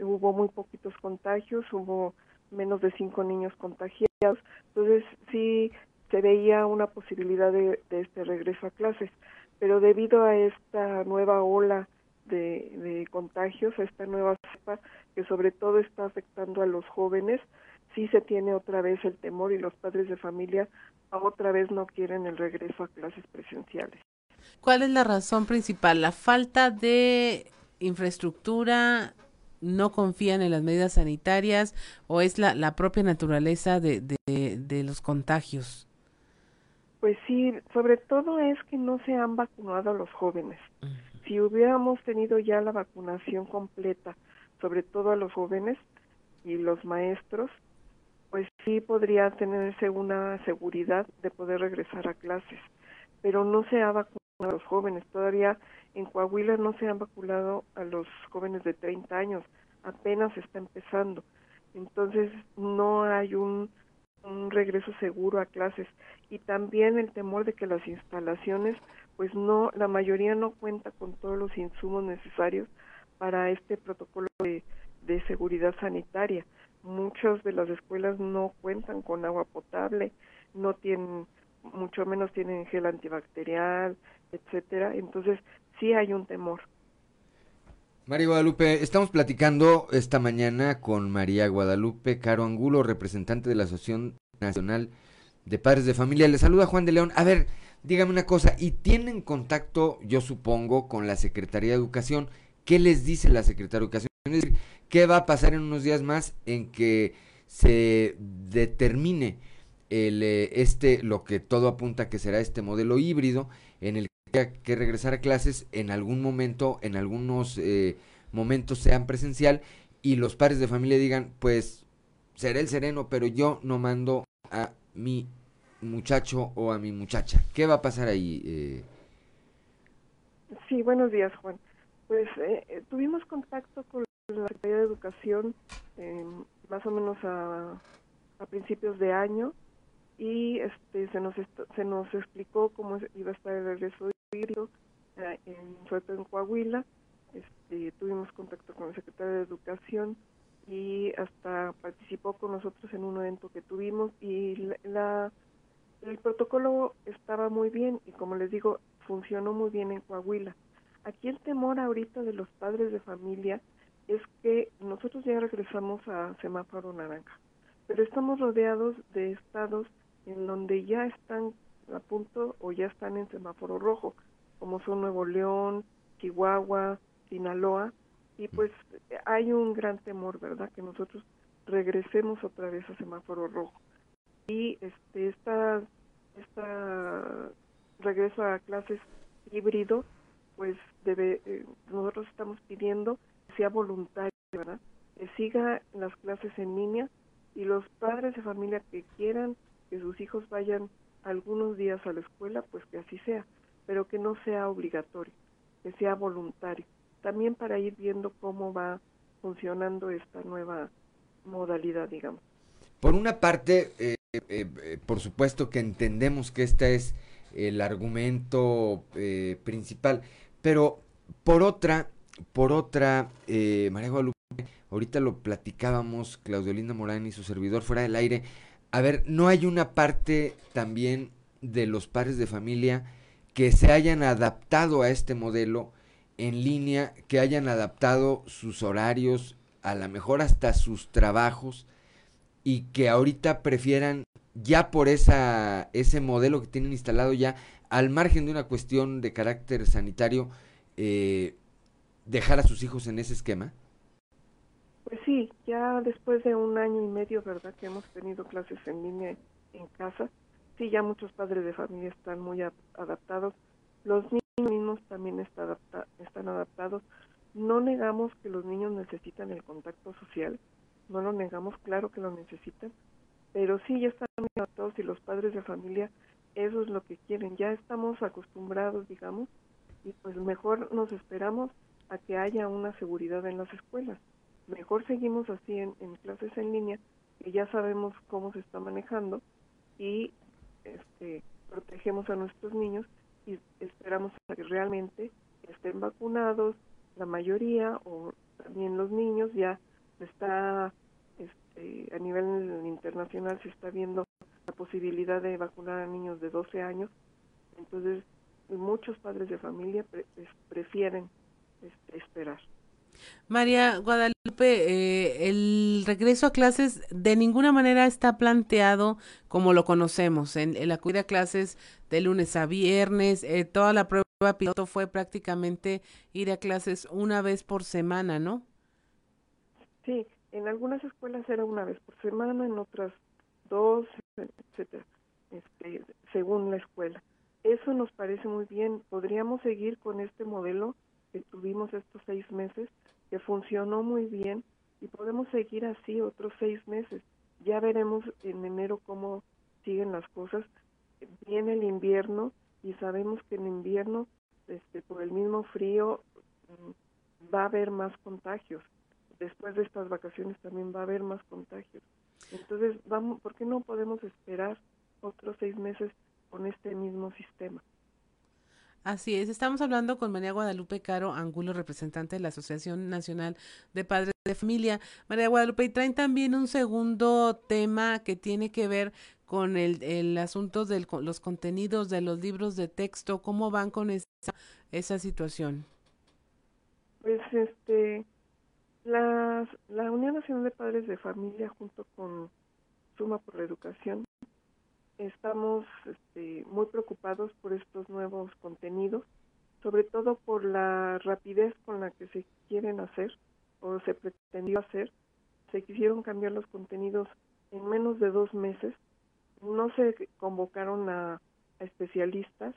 hubo muy poquitos contagios, hubo menos de cinco niños contagiados, entonces sí se veía una posibilidad de, este regreso a clases, pero debido a esta nueva ola de, de contagios, a esta nueva cepa que sobre todo está afectando a los jóvenes, sí se tiene otra vez el temor y los padres de familia otra vez no quieren el regreso a clases presenciales. ¿Cuál es la razón principal? ¿La falta de infraestructura, no confían en las medidas sanitarias o es la, la propia naturaleza de, de, los contagios? Pues sí, sobre todo es que no se han vacunado a los jóvenes. Si hubiéramos tenido ya la vacunación completa, sobre todo a los jóvenes y los maestros, pues sí podría tenerse una seguridad de poder regresar a clases. Pero no se ha vacunado a los jóvenes. Todavía en Coahuila no se han vacunado a los jóvenes de 30 años, apenas está empezando. Entonces no hay un un regreso seguro a clases y también el temor de que las instalaciones pues no la mayoría no cuenta con todos los insumos necesarios para este protocolo de, de seguridad sanitaria muchas de las escuelas no cuentan con agua potable no tienen mucho menos tienen gel antibacterial etcétera entonces sí hay un temor María Guadalupe, estamos platicando esta mañana con María Guadalupe Caro Angulo, representante de la Asociación Nacional de Padres de Familia. Le saluda Juan de León. A ver, dígame una cosa, ¿y tienen contacto, yo supongo, con la Secretaría de Educación? ¿Qué les dice la Secretaría de Educación? Es decir, ¿qué va a pasar en unos días más en que se determine el, eh, este, lo que todo apunta que será este modelo híbrido en el que regresar a clases en algún momento, en algunos eh, momentos sean presencial y los padres de familia digan, pues seré el sereno, pero yo no mando a mi muchacho o a mi muchacha. ¿Qué va a pasar ahí? Eh? Sí, buenos días, Juan. Pues eh, tuvimos contacto con la Secretaría de Educación más o menos a, a principios de año y este se nos se nos explicó cómo iba a estar el regreso eh, en, sobre en Coahuila. Este, tuvimos contacto con el secretario de Educación y hasta participó con nosotros en un evento que tuvimos y la, el protocolo estaba muy bien y como les digo, funcionó muy bien en Coahuila. Aquí el temor ahorita de los padres de familia es que nosotros ya regresamos a semáforo naranja, pero estamos rodeados de estados en donde ya están a punto o ya están en semáforo rojo, como son Nuevo León, Chihuahua, Sinaloa, y pues hay un gran temor, ¿verdad?, que nosotros regresemos otra vez a semáforo rojo. Y este esta, regreso a clases híbrido, pues debe, eh, nosotros estamos pidiendo que sea voluntario, ¿verdad?, que siga las clases en línea y los padres de familia que quieran que sus hijos vayan algunos días a la escuela, pues que así sea, pero que no sea obligatorio, que sea voluntario. También para ir viendo cómo va funcionando esta nueva modalidad, digamos. Por una parte, eh, eh, eh, por supuesto que entendemos que este es el argumento principal, pero por otra, por otra, María Guadalupe, ahorita lo platicábamos, Claudio Linda Morán y su servidor fuera del aire, a ver, ¿no hay una parte también de los padres de familia que se hayan adaptado a este modelo en línea, que hayan adaptado sus horarios, a lo mejor hasta sus trabajos, y que ahorita prefieran ya por esa, ese modelo que tienen instalado ya, al margen de una cuestión de carácter sanitario, eh, dejar a sus hijos en ese esquema? Pues sí, ya después de un año y medio, ¿verdad? Que hemos tenido clases en línea en casa, sí, ya muchos padres de familia están muy adaptados. Los niños también está están adaptados. No negamos que los niños necesitan el contacto social, no lo negamos, claro que lo necesitan, pero sí, ya están muy adaptados y los padres de familia, eso es lo que quieren. Ya estamos acostumbrados, digamos, y pues mejor nos esperamos a que haya una seguridad en las escuelas mejor seguimos así en, clases en línea, que ya sabemos cómo se está manejando y este, protegemos a nuestros niños y esperamos a que realmente estén vacunados, la mayoría o también los niños ya está este, a nivel internacional se está viendo la posibilidad de vacunar a niños de 12 años. Entonces muchos padres de familia prefieren este, esperar. María Guadalupe, eh, el regreso a clases de ninguna manera está planteado como lo conocemos, en el acudir a clases de lunes a viernes, eh, toda la prueba piloto fue prácticamente ir a clases una vez por semana, ¿no? Sí, en algunas escuelas era una vez por semana, en otras dos, etcétera, este, según la escuela. Eso nos parece muy bien. Podríamos seguir con este modelo que tuvimos estos seis meses que funcionó muy bien y podemos seguir así otros seis meses. Ya veremos en enero cómo siguen las cosas. Viene el invierno y sabemos que en invierno, este, por el mismo frío, mm, va a haber más contagios. Después de estas vacaciones también va a haber más contagios. Entonces, vamos, ¿por qué no podemos esperar otros seis meses con este mismo sistema? Así es, estamos hablando con María Guadalupe Caro Angulo, representante de la Asociación Nacional de Padres de Familia. María Guadalupe, y traen también un segundo tema que tiene que ver con el, el asunto de los contenidos de los libros de texto. ¿Cómo van con esa, esa situación? Pues este, la, la Unión Nacional de Padres de Familia junto con Suma por la Educación estamos este, muy preocupados por estos nuevos contenidos, sobre todo por la rapidez con la que se quieren hacer o se pretendió hacer. Se quisieron cambiar los contenidos en menos de dos meses. No se convocaron a, especialistas,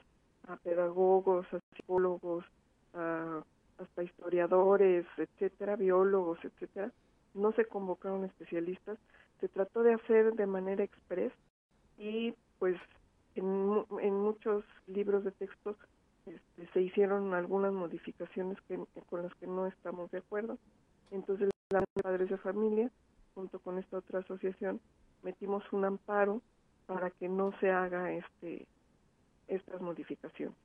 a pedagogos, a psicólogos, a, hasta historiadores, etcétera, biólogos, etcétera. No se convocaron especialistas. Se trató de hacer de manera express y pues en, en muchos libros de texto este, se hicieron algunas modificaciones con las que no estamos de acuerdo. Entonces, la Padres de Familia, junto con esta otra asociación, metimos un amparo para que no se haga este estas modificaciones.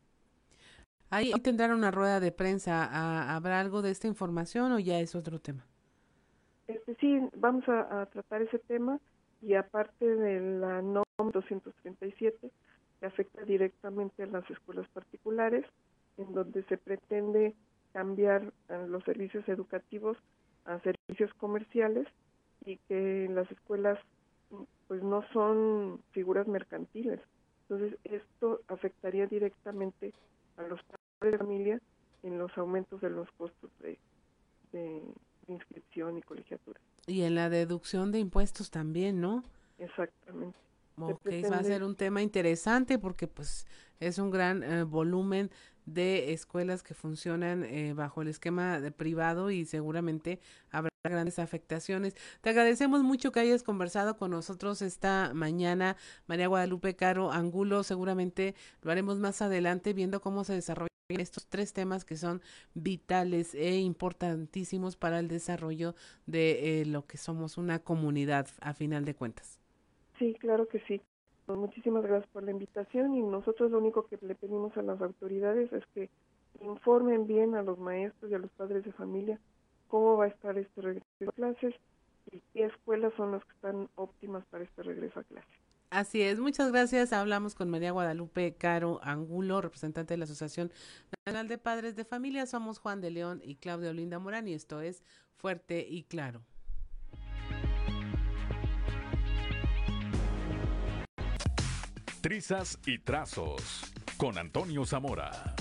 Ahí tendrán una rueda de prensa. ¿Habrá algo de esta información o ya es otro tema? Este sí, vamos a tratar ese tema y aparte de la NOM 237 que afecta directamente a las escuelas particulares, en donde se pretende cambiar los servicios educativos a servicios comerciales y que las escuelas pues no son figuras mercantiles. Entonces esto afectaría directamente a los de familia en los aumentos de los costos de, de inscripción y colegiatura. Y en la deducción de impuestos también, ¿no? Exactamente. Ok, va a ser un tema interesante porque pues es un gran eh, volumen de escuelas que funcionan eh, bajo el esquema de privado y seguramente habrá grandes afectaciones. Te agradecemos mucho que hayas conversado con nosotros esta mañana, María Guadalupe Caro Angulo. Seguramente lo haremos más adelante viendo cómo se desarrolla estos tres temas que son vitales e importantísimos para el desarrollo de eh, lo que somos una comunidad a final de cuentas. Sí, claro que sí. Pues muchísimas gracias por la invitación y nosotros lo único que le pedimos a las autoridades es que informen bien a los maestros y a los padres de familia cómo va a estar este regreso a clases y qué escuelas son las que están óptimas para este regreso a clases. Así es, muchas gracias. Hablamos con María Guadalupe Caro Angulo, representante de la Asociación Nacional de Padres de Familia. Somos Juan de León y Claudia Olinda Morán y esto es Fuerte y Claro. Trizas y trazos con Antonio Zamora.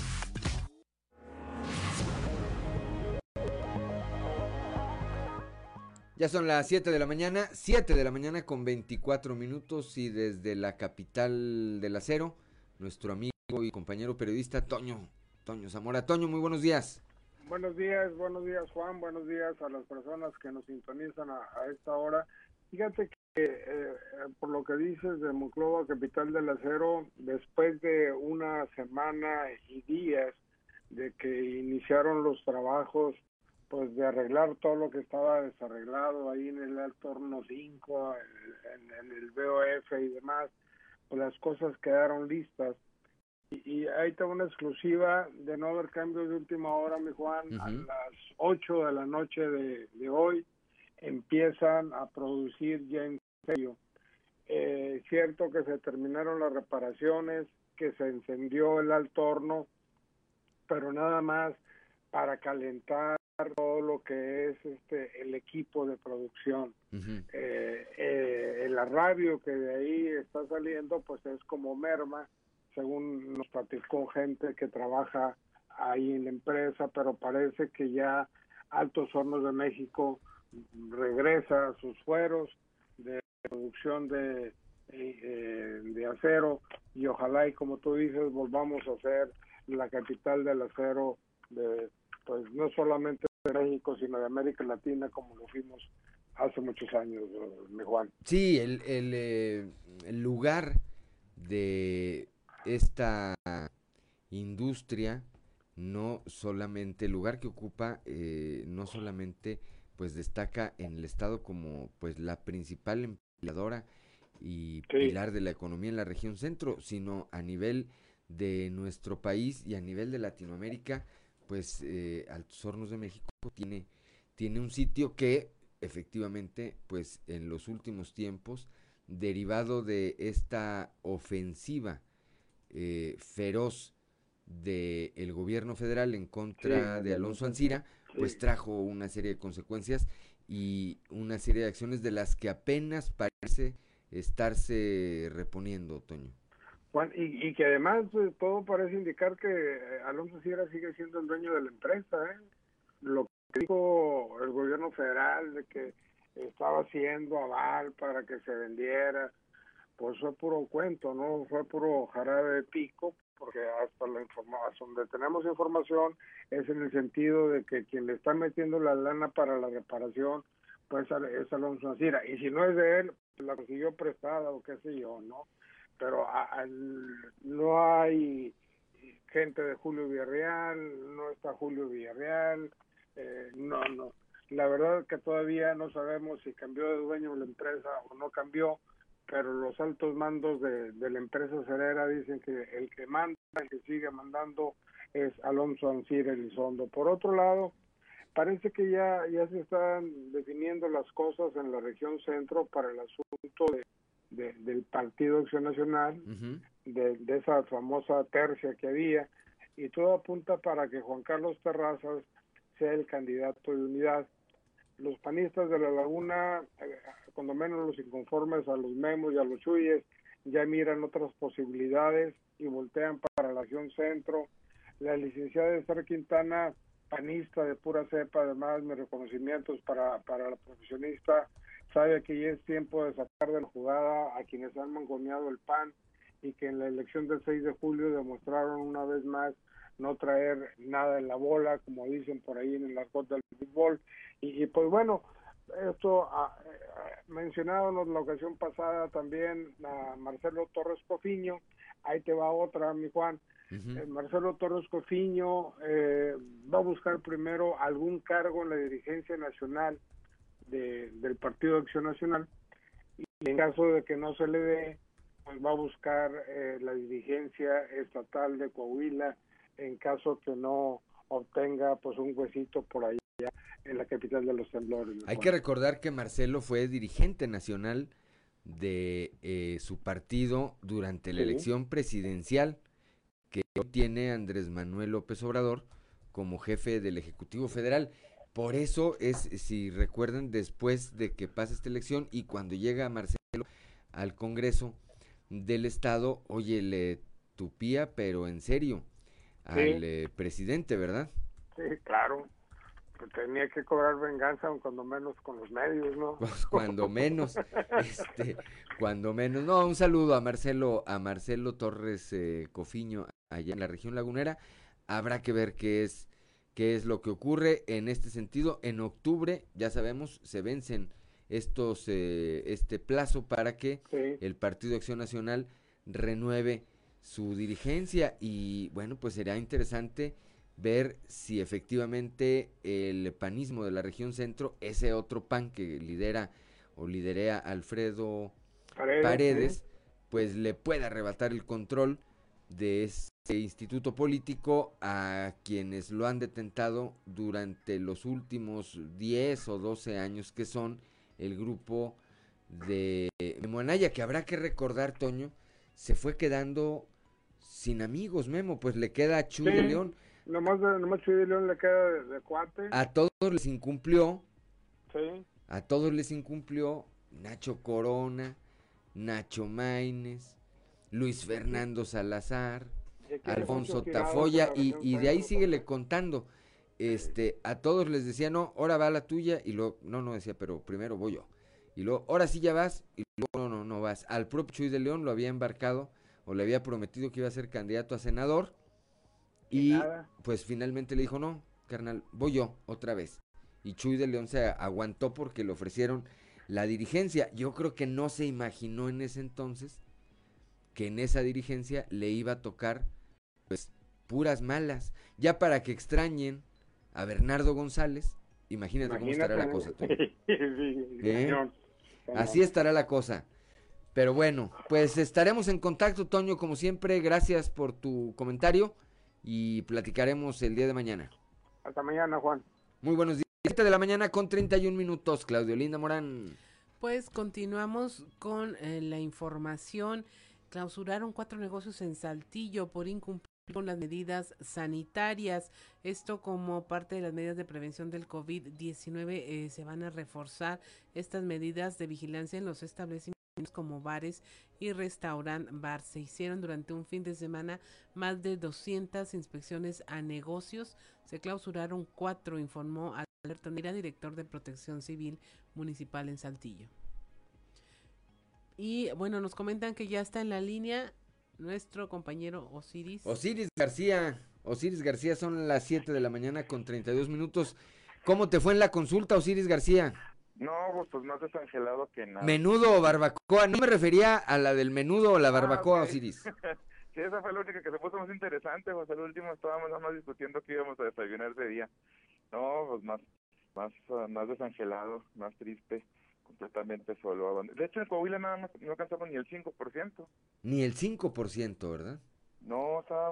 Ya son las 7 de la mañana, 7 de la mañana con 24 minutos y desde la capital del acero, nuestro amigo y compañero periodista Toño, Toño Zamora. Toño, muy buenos días. Buenos días, buenos días Juan, buenos días a las personas que nos sintonizan a, esta hora. Fíjate que eh, por lo que dices de Monclova, capital del acero, después de una semana y días de que iniciaron los trabajos pues de arreglar todo lo que estaba desarreglado ahí en el Altorno 5, en, el BOF y demás, pues las cosas quedaron listas. Y, ahí tengo una exclusiva de no haber cambios de última hora, mi Juan, a las 8 de la noche de, de hoy empiezan a producir ya en serio. Eh, cierto que se terminaron las reparaciones, que se encendió el alto horno, pero nada más para calentar todo lo que es este el equipo de producción. eh, eh, la radio que de ahí está saliendo, pues es como merma, según nos platicó gente que trabaja ahí en la empresa, pero parece que ya Altos Hornos de México regresa a sus fueros de producción de, eh, de acero y ojalá y como tú dices volvamos a ser la capital del acero de pues no solamente de México, sino de América Latina, como lo fuimos hace muchos años, mi Juan. Sí, el, el, eh, el lugar de esta industria, no solamente, el lugar que ocupa, eh, no solamente pues destaca en el estado como pues la principal y pilar de la economía en la región centro, sino a nivel de nuestro país y a nivel de Latinoamérica, pues eh, Altos Hornos de México tiene, tiene un sitio que efectivamente, pues en los últimos tiempos, derivado de esta ofensiva eh, feroz del el gobierno federal en contra de Alonso Ancira, pues trajo una serie de consecuencias y una serie de acciones de las que apenas parece estarse reponiendo, Toño. Juan, y, que además eh, todo parece indicar que eh, Alonso Ancira sigue siendo el dueño de la empresa. ¿eh? Lo que dijo el gobierno federal de que estaba haciendo aval para que se vendiera, pues fue puro cuento, no fue puro jarabe de pico, porque hasta la información, donde tenemos información es en el sentido de que quien le está metiendo la lana para la reparación pues es Alonso Ancira y si no es de él pues la consiguió prestada o qué sé yo no pero no hay gente de Julio Villarreal no está Julio Villarreal eh, no no la verdad que todavía no sabemos si cambió de dueño la empresa o no cambió pero los altos mandos de, la empresa cerera dicen que el que manda, el que sigue mandando es Alonso Ancir Elizondo. Por otro lado, parece que ya, ya se están definiendo las cosas en la región centro para el asunto de, del Partido Acción Nacional, de, de esa famosa tercia que había, y todo apunta para que Juan Carlos Terrazas sea el candidato de unidad los panistas de la laguna, eh, cuando menos los inconformes a los memos y a los chuyes, ya miran otras posibilidades y voltean para la región centro. La licenciada Esther Quintana, panista de pura cepa, además mis reconocimientos para, para la profesionista, sabe que ya es tiempo de sacar de la jugada a quienes han mangoneado el PAN y que en la elección del 6 de julio demostraron una vez más no traer nada en la bola, como dicen por ahí en el argot del fútbol. Y, pues bueno, esto ah, eh, mencionábamos la ocasión pasada también a Marcelo Torres Cofiño, ahí te va otra, mi Juan. Eh, Marcelo Torres Cofiño eh, va a buscar primero algún cargo en la dirigencia nacional de, del Partido de Acción Nacional y en caso de que no se le dé, pues va a buscar la dirigencia estatal de Coahuila en caso que no obtenga pues un huesito por allá en la capital de los temblores. Hay que recordar que Marcelo fue dirigente nacional de eh, su partido durante la elección presidencial que tiene Andrés Manuel López Obrador como jefe del Ejecutivo Federal. Por eso es, si recuerdan, después de que pasa esta elección y cuando llega Marcelo al Congreso del Estado, oye, le tupía, pero en serio, al eh, presidente, ¿verdad? Sí, claro. Pues tenía que cobrar venganza, cuando menos con los medios, ¿no? Pues cuando menos, este, cuando menos. No, un saludo a Marcelo, a Marcelo Torres eh, Cofiño, allá en la región lagunera. Habrá que ver qué es, qué es lo que ocurre en este sentido. En octubre, ya sabemos, se vencen estos, eh, este plazo para que el Partido Acción Nacional renueve su dirigencia. Y bueno, pues será interesante ver si efectivamente el panismo de la región centro, ese otro PAN que lidera o liderea Alfredo Paredes, pues le puede arrebatar el control de ese instituto político a quienes lo han detentado durante los últimos 10 o 12 años que son el grupo de Memo que habrá que recordar, Toño, se fue quedando sin amigos, Memo, pues le queda a Chuy de León. Nomás, nomás Chuy de León le queda de, cuate. A todos les incumplió. Sí. A todos les incumplió Nacho Corona, Nacho Maines, Luis Fernando Salazar, Alfonso Tafoya, y, y de ahí síguele contando. Este, a todos les decía, no, ahora va la tuya, y luego, no, no decía, pero primero voy yo. Y luego, ahora sí ya vas, y luego, no, no, no vas. Al propio Chuy de León lo había embarcado o le había prometido que iba a ser candidato a senador y, pues finalmente le dijo, no, carnal, voy yo otra vez. Y Chuy de León se aguantó porque le ofrecieron la dirigencia. Yo creo que no se imaginó en ese entonces que en esa dirigencia le iba a tocar pues puras malas. Ya para que extrañen a Bernardo González, imagínate, cómo estará la cosa. ¿Eh? Así estará la cosa. Pero bueno, pues estaremos en contacto, Toño, como siempre. Gracias por tu comentario y platicaremos el día de mañana. Hasta mañana, Juan. Muy buenos días. 7 de la mañana con 31 minutos. Claudio Linda Morán. Pues continuamos con eh, la información. Clausuraron cuatro negocios en Saltillo por incumplir con las medidas sanitarias. Esto como parte de las medidas de prevención del COVID-19 eh, se van a reforzar estas medidas de vigilancia en los establecimientos como bares y restaurant bar. Se hicieron durante un fin de semana más de 200 inspecciones a negocios. Se clausuraron cuatro, informó Alberto Nira, director de Protección Civil Municipal en Saltillo. Y bueno, nos comentan que ya está en la línea nuestro compañero Osiris. Osiris García. Osiris García, son las 7 de la mañana con 32 minutos. ¿Cómo te fue en la consulta, Osiris García? No, pues, pues más desangelado que nada. Menudo o barbacoa. No me refería a la del menudo o la ah, barbacoa, Osiris. sí, esa fue la única que se puso más interesante, pues el último estábamos nada más discutiendo que íbamos a desayunar ese día. No, pues más, más, más desangelado, más triste completamente solo. De hecho, en Coahuila nada más no alcanzamos ni el 5%. Ni el 5%, ¿verdad? No, está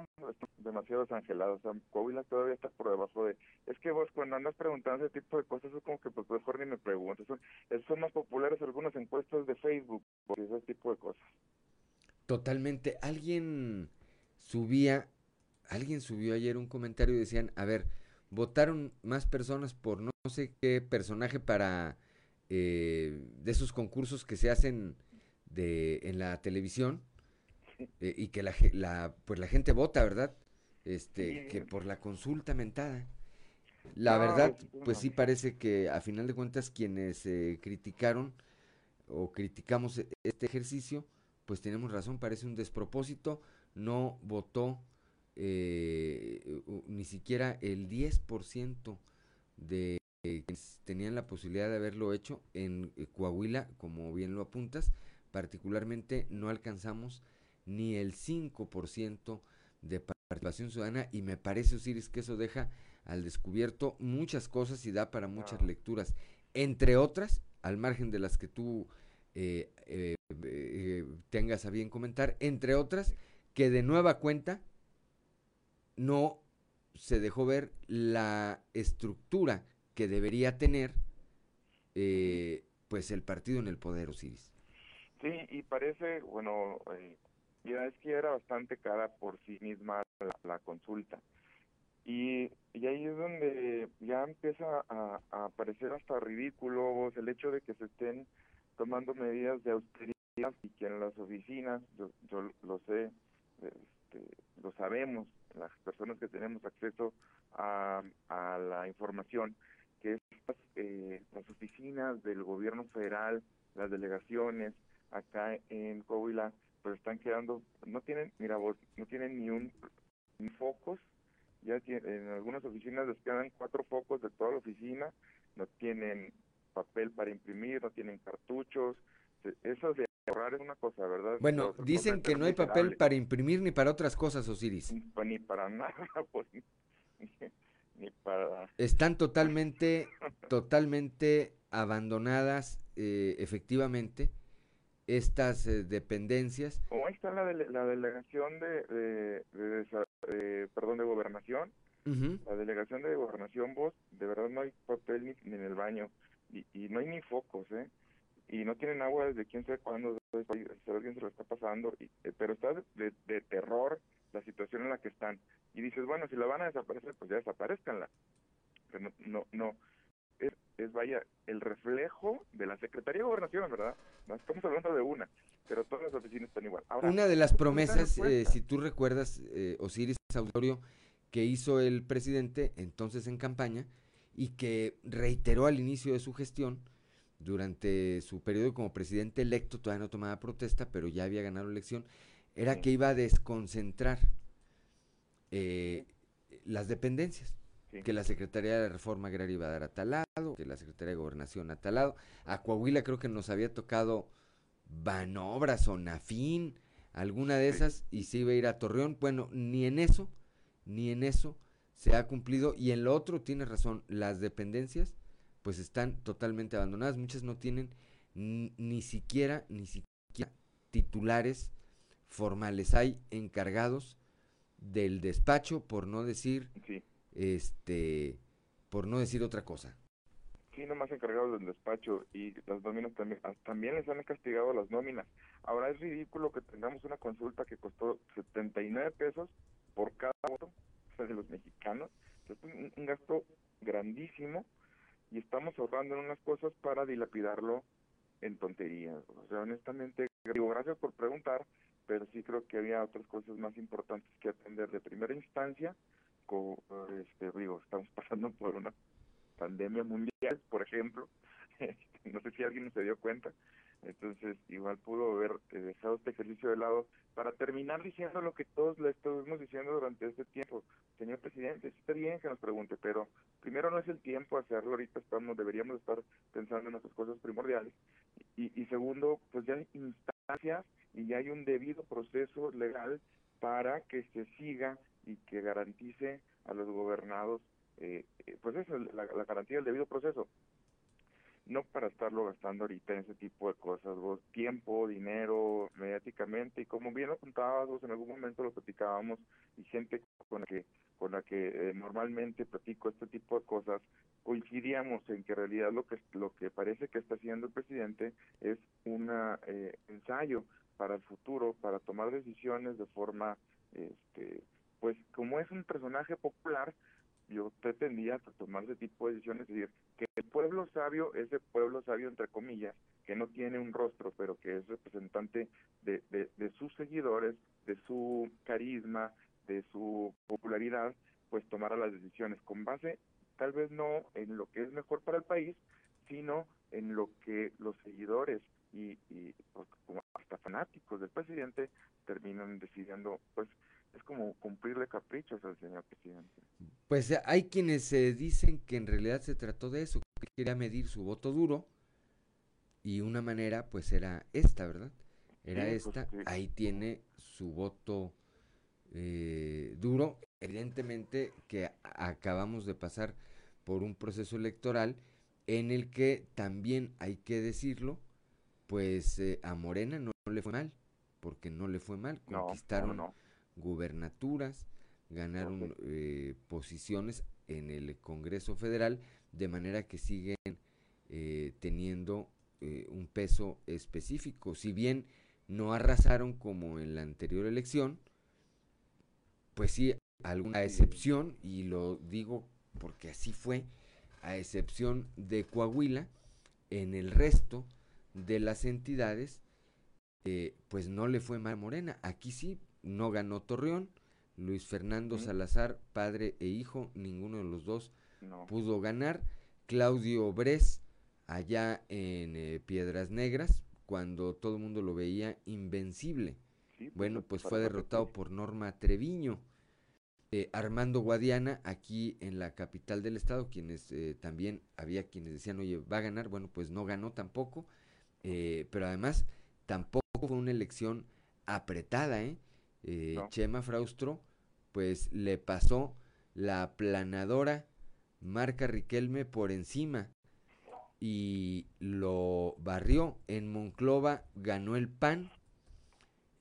demasiado desangelado. O sea, Coahuila todavía está por debajo de... Es que vos cuando andas preguntando ese tipo de cosas, es como que pues mejor ni me preguntas. Son, son más populares algunas encuestas de Facebook, por ese tipo de cosas. Totalmente. Alguien subía, alguien subió ayer un comentario y decían, a ver, votaron más personas por no sé qué personaje para eh, de esos concursos que se hacen de, en la televisión eh, y que la, la, pues la gente vota, ¿verdad? Este, que por la consulta mentada. La verdad, pues sí parece que a final de cuentas quienes eh, criticaron o criticamos e, este ejercicio, pues tenemos razón, parece un despropósito, no votó ni siquiera el 10% de tenían la posibilidad de haberlo hecho en eh, Coahuila, como bien lo apuntas, particularmente no alcanzamos ni el 5% de participación ciudadana y me parece, Osiris, que eso deja al descubierto muchas cosas y da para muchas lecturas, entre otras, al margen de las que tú eh, eh, tengas a bien comentar, entre otras, que de nueva cuenta no se dejó ver la estructura que debería tener eh, pues el partido en el poder, Osiris. Sí, y parece, bueno, eh, ya es que era bastante cara por sí misma la, consulta. Y, y, ahí es donde ya empieza a, aparecer hasta ridículo el hecho de que se estén tomando medidas de austeridad y que en las oficinas, yo, yo lo sé, este, lo sabemos, las personas que tenemos acceso a, a la información, que eh, las oficinas del gobierno federal, las delegaciones acá en Coahuila, pues están quedando, no tienen, mira vos, no tienen ni un ni focos, ya en algunas oficinas les quedan cuatro focos de toda la oficina, no tienen papel para imprimir, no tienen cartuchos, eso de ahorrar es una cosa, ¿verdad? Bueno, dicen que no hay papel para imprimir ni para otras cosas, Osiris. Pues ni para nada, pues están totalmente, totalmente abandonadas, eh, efectivamente, estas eh, dependencias. Como ahí está la, la delegación de, de, perdón, de gobernación, la delegación de gobernación, vos, de verdad no hay papel ni, en el baño, y, y, no hay ni focos, ¿eh? Y no tienen agua desde quién sabe cuándo, si alguien se lo está pasando, y, eh, pero está de, de terror la situación en la que están. Y dices, bueno, si la van a desaparecer, pues ya desaparezcanla. Pero no, no, Es, es, vaya, el reflejo de la Secretaría de Gobernación, ¿verdad? No estamos hablando de una, pero todas las oficinas están igual. una de las promesas, eh, si tú recuerdas, eh, Osiris Auditorio, que hizo el presidente entonces en campaña y que reiteró al inicio de su gestión, durante su periodo como presidente electo, todavía no tomaba protesta, pero ya había ganado la elección, era que iba a desconcentrar eh, las dependencias. Que la Secretaría de Reforma Agraria iba a dar a tal lado, que la Secretaría de Gobernación a tal lado. A Coahuila creo que nos había tocado Banobras o Nafín, alguna de esas, y se iba a ir a Torreón. Bueno, ni en eso, ni en eso se ha cumplido. Y en lo otro, tiene razón, las dependencias pues están totalmente abandonadas. Muchas no tienen ni siquiera, ni siquiera titulares formales. Hay encargados del despacho, por no decir, este, por no decir otra cosa. Sí, nomás encargados del despacho y las nóminas también, ah, también les han castigado las nóminas. Ahora es ridículo que tengamos una consulta que costó 79 pesos por cada voto de los mexicanos. Es un, un gasto grandísimo y estamos ahorrando en unas cosas para dilapidarlo en tonterías. O sea, honestamente, digo, gracias por preguntar, pero sí creo que había otras cosas más importantes que atender de primera instancia. Con, este, digo, estamos pasando por una pandemia mundial, por ejemplo. Este, no sé si alguien se dio cuenta. Entonces, igual pudo haber eh, dejado este ejercicio de lado para terminar diciendo lo que todos le estuvimos diciendo durante este tiempo. Señor presidente, está bien que nos pregunte, pero primero no es el tiempo hacerlo, ahorita estamos, deberíamos estar pensando en nuestras cosas primordiales. Y, y segundo, pues ya instancias y hay un debido proceso legal para que se siga y que garantice a los gobernados, eh, eh pues eso, la, garantía del debido proceso. No para estarlo gastando ahorita en ese tipo de cosas, vos, tiempo, dinero, mediáticamente, y como bien lo contabas vos, en algún momento lo platicábamos, y gente con la que, con la que eh, normalmente platico este tipo de cosas, coincidíamos en que en realidad lo que, lo que parece que está haciendo el presidente es un eh, ensayo para el futuro, para tomar decisiones de forma, este, pues como es un personaje popular, yo pretendía tomar ese tipo de decisiones, es decir, que el pueblo sabio, ese pueblo sabio entre comillas, que no tiene un rostro, pero que es representante de, de, sus seguidores, de su carisma, de su popularidad, pues tomara las decisiones con base tal vez no en lo que es mejor para el país, sino en lo que los seguidores y, y pues, hasta fanáticos del presidente terminan decidiendo, pues es como cumplirle caprichos al señor presidente. Pues eh, hay quienes se dicen que en realidad se trató de eso, que quería medir su voto duro y una manera pues era esta, ¿verdad? Era pues, esta, ahí tiene su voto eh, duro. Evidentemente que acabamos de pasar por un proceso electoral en el que también hay que decirlo, pues eh, a Morena no, le fue mal, porque no le fue mal, conquistaron gubernaturas, ganaron eh, posiciones en el Congreso Federal, de manera que siguen eh, teniendo eh, un peso específico. Si bien no arrasaron como en la anterior elección, pues sí, alguna excepción, y lo digo porque así fue, a excepción de Coahuila, en el resto de las entidades, pues no le fue mal Morena. Aquí sí, no ganó Torreón. Luis Fernando Salazar, padre e hijo, ninguno de los dos pudo ganar. Claudio Bres, allá en eh, Piedras Negras, cuando todo el mundo lo veía invencible. Pues, bueno, pues fue derrotado por Norma Treviño. Eh, Armando Guadiana, aquí en la capital del estado, quienes eh, también había quienes decían, oye, va a ganar, bueno, pues no ganó tampoco, pero además tampoco fue una elección apretada, ¿eh? Eh, Chema Fraustro, pues le pasó la planadora marca Riquelme por encima y lo barrió. En Monclova ganó el PAN.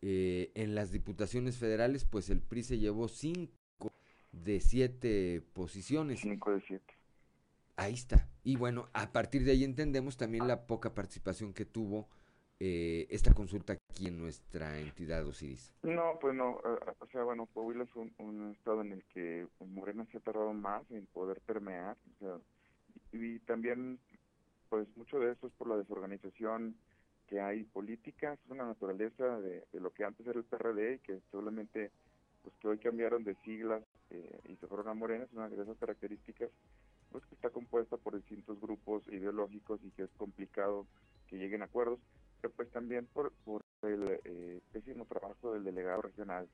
Eh, en las diputaciones federales, pues el PRI se llevó cinco de siete posiciones. Cinco de siete. Ahí está. Y bueno, a partir de ahí entendemos también la poca participación que tuvo eh, esta consulta aquí en nuestra entidad, Osiris? No, pues no. Eh, o sea, bueno, Coahuila es un, estado en el que Morena se ha tardado más en poder permear. O sea, y, también, pues mucho de eso es por la desorganización que hay política, es una naturaleza de, lo que antes era el PRD y que solamente, pues que hoy cambiaron de siglas eh, y se fueron a Morena, es una de esas características, pues que está compuesta por distintos grupos ideológicos y que es complicado que lleguen a acuerdos pues también por, por el eh, pésimo trabajo del delegado regional,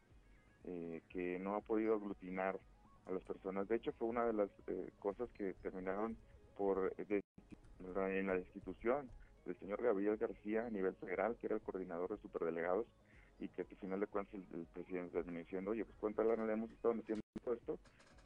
eh, que no ha podido aglutinar a las personas. De hecho, fue una de las eh, cosas que terminaron por en la institución del señor Gabriel García a nivel federal, que era el coordinador de superdelegados, y que al final de cuentas el, presidente terminó diciendo, oye, pues cuánta lana le hemos estado metiendo esto,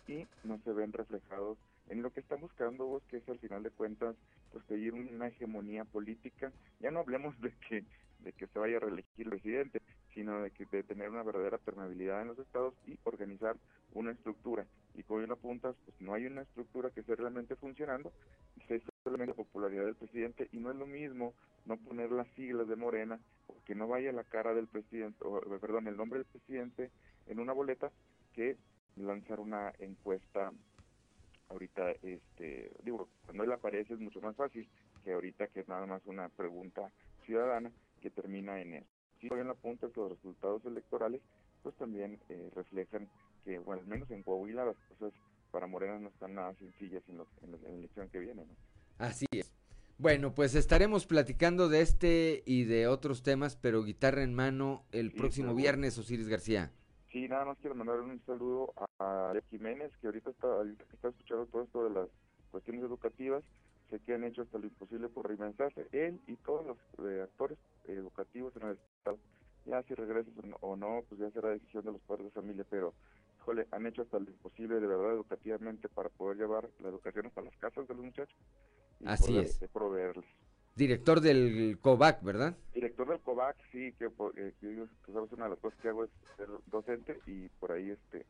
y no se ven reflejados en lo que están buscando vos, que es al final de cuentas pues seguir una hegemonía política. Ya no hablemos de que de que se vaya a reelegir el presidente, sino de que de tener una verdadera permeabilidad en los estados y organizar una estructura. Y como bien apuntas, pues no hay una estructura que esté realmente funcionando, se solamente la popularidad del presidente y no es lo mismo no poner las siglas de Morena, que no vaya la cara del presidente, o, perdón, el nombre del presidente en una boleta, que lanzar una encuesta ahorita este digo cuando él aparece es mucho más fácil que ahorita que es nada más una pregunta ciudadana que termina en eso si hoy en la punta que los resultados electorales pues también eh, reflejan que bueno al menos en Coahuila las cosas para Morena no están nada sencillas en, en, la elección que viene ¿no? así es bueno, pues estaremos platicando de este y de otros temas, pero guitarra en mano el próximo viernes, Osiris García. Sí, nada más quiero mandar un saludo a Jiménez, que ahorita está, ahorita está escuchando todo esto de las cuestiones educativas. Sé que han hecho hasta lo imposible por reinventarse. Él y todos los eh, actores educativos en el Estado. Ya si regresas o no, pues ya será decisión de los padres de familia, pero, híjole, han hecho hasta lo imposible de verdad educativamente para poder llevar la educación hasta las casas de los muchachos. Y Así es. proveerles. Director del COVAC, ¿verdad? Director del COVAC, sí, que, eh, que, sabes, una de las cosas que hago es ser docente y por ahí este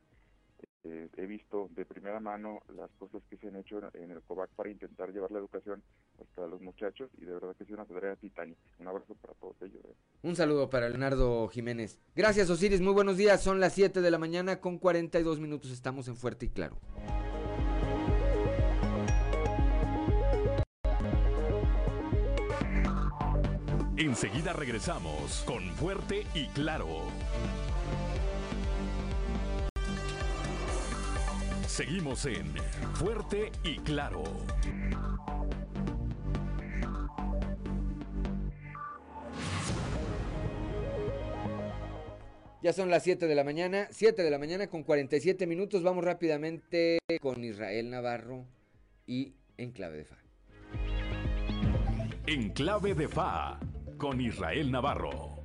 eh, he visto de primera mano las cosas que se han hecho en el COVAC para intentar llevar la educación hasta los muchachos y de verdad que es una tarea titánica. Un abrazo para todos ellos. Eh. Un saludo para Leonardo Jiménez. Gracias Osiris, muy buenos días. Son las 7 de la mañana con 42 minutos. Estamos en Fuerte y Claro. Enseguida regresamos con Fuerte y Claro. Seguimos en Fuerte y Claro. Ya son las 7 de la mañana, 7 de la mañana con 47 minutos. Vamos rápidamente con Israel Navarro y En Clave de Fa. En Clave de Fa con Israel Navarro.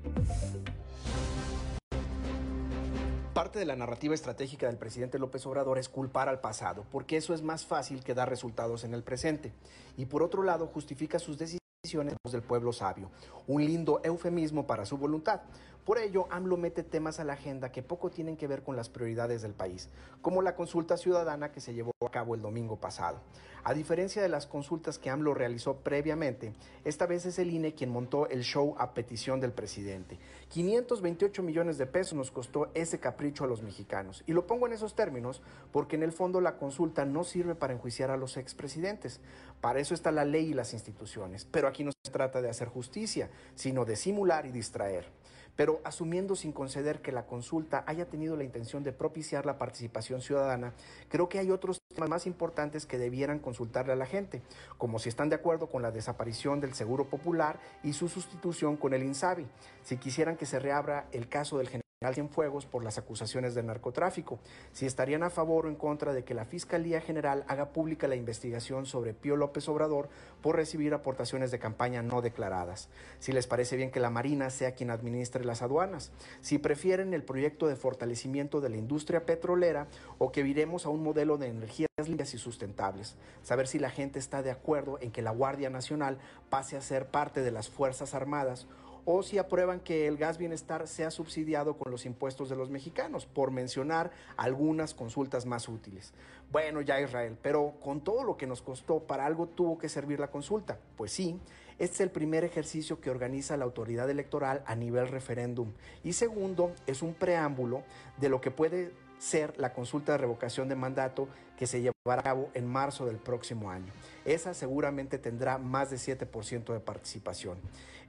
Parte de la narrativa estratégica del presidente López Obrador es culpar al pasado, porque eso es más fácil que dar resultados en el presente. Y por otro lado, justifica sus decisiones del pueblo sabio, un lindo eufemismo para su voluntad. Por ello, AMLO mete temas a la agenda que poco tienen que ver con las prioridades del país, como la consulta ciudadana que se llevó a cabo el domingo pasado. A diferencia de las consultas que AMLO realizó previamente, esta vez es el INE quien montó el show a petición del presidente. 528 millones de pesos nos costó ese capricho a los mexicanos. Y lo pongo en esos términos porque en el fondo la consulta no sirve para enjuiciar a los expresidentes. Para eso está la ley y las instituciones. Pero aquí no se trata de hacer justicia, sino de simular y distraer pero asumiendo sin conceder que la consulta haya tenido la intención de propiciar la participación ciudadana, creo que hay otros temas más importantes que debieran consultarle a la gente, como si están de acuerdo con la desaparición del Seguro Popular y su sustitución con el INSABI, si quisieran que se reabra el caso del general Cienfuegos por las acusaciones de narcotráfico, si estarían a favor o en contra de que la Fiscalía General haga pública la investigación sobre Pío López Obrador por recibir aportaciones de campaña no declaradas, si les parece bien que la Marina sea quien administre las aduanas, si prefieren el proyecto de fortalecimiento de la industria petrolera o que viremos a un modelo de energías limpias y sustentables, saber si la gente está de acuerdo en que la Guardia Nacional pase a ser parte de las Fuerzas Armadas o si aprueban que el gas bienestar sea subsidiado con los impuestos de los mexicanos, por mencionar algunas consultas más útiles. Bueno, ya Israel, pero con todo lo que nos costó, para algo tuvo que servir la consulta. Pues sí, este es el primer ejercicio que organiza la autoridad electoral a nivel referéndum. Y segundo, es un preámbulo de lo que puede ser la consulta de revocación de mandato que se llevará a cabo en marzo del próximo año. Esa seguramente tendrá más de 7% de participación.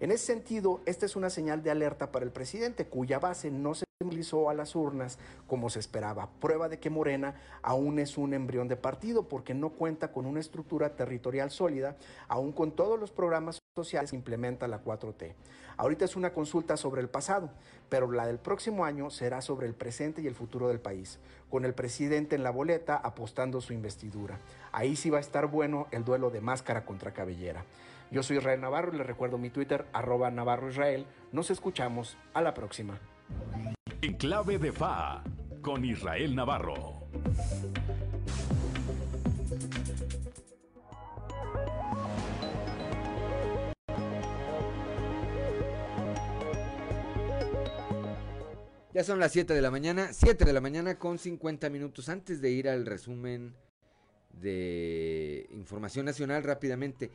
En ese sentido, esta es una señal de alerta para el presidente, cuya base no se movilizó a las urnas como se esperaba. Prueba de que Morena aún es un embrión de partido porque no cuenta con una estructura territorial sólida, aún con todos los programas sociales implementa la 4T. Ahorita es una consulta sobre el pasado, pero la del próximo año será sobre el presente y el futuro del país, con el presidente en la boleta apostando su investidura. Ahí sí va a estar bueno el duelo de máscara contra cabellera. Yo soy Israel Navarro y les recuerdo mi Twitter, arroba Navarro Israel. Nos escuchamos a la próxima. En clave de FA, con Israel Navarro. Ya son las 7 de la mañana, 7 de la mañana con 50 minutos. Antes de ir al resumen de información nacional rápidamente,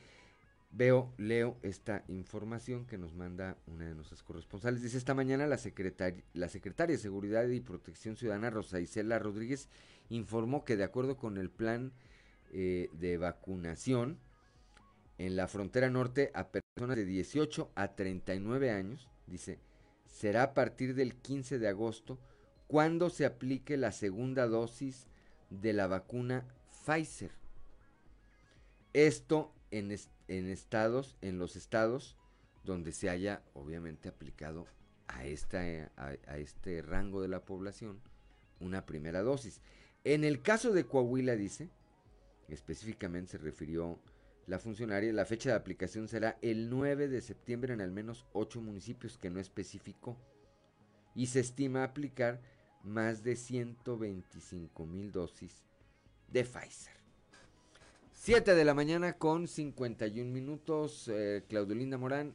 veo, leo esta información que nos manda una de nuestras corresponsales. Dice esta mañana la, secretaria, de Seguridad y Protección Ciudadana, Rosa Isela Rodríguez, informó que de acuerdo con el plan eh, de vacunación en la frontera norte a personas de 18 a 39 años, dice, será a partir del 15 de agosto cuando se aplique la segunda dosis de la vacuna Pfizer. Esto en, en estados, en los estados donde se haya obviamente aplicado a, esta, a este rango de la población una primera dosis. En el caso de Coahuila, dice, específicamente se refirió la funcionaria, la fecha de aplicación será el 9 de septiembre en al menos 8 municipios que no especificó y se estima aplicar más de 125 mil dosis de Pfizer. 7 de la mañana con 51 minutos. Eh, Claudio Linda Morán,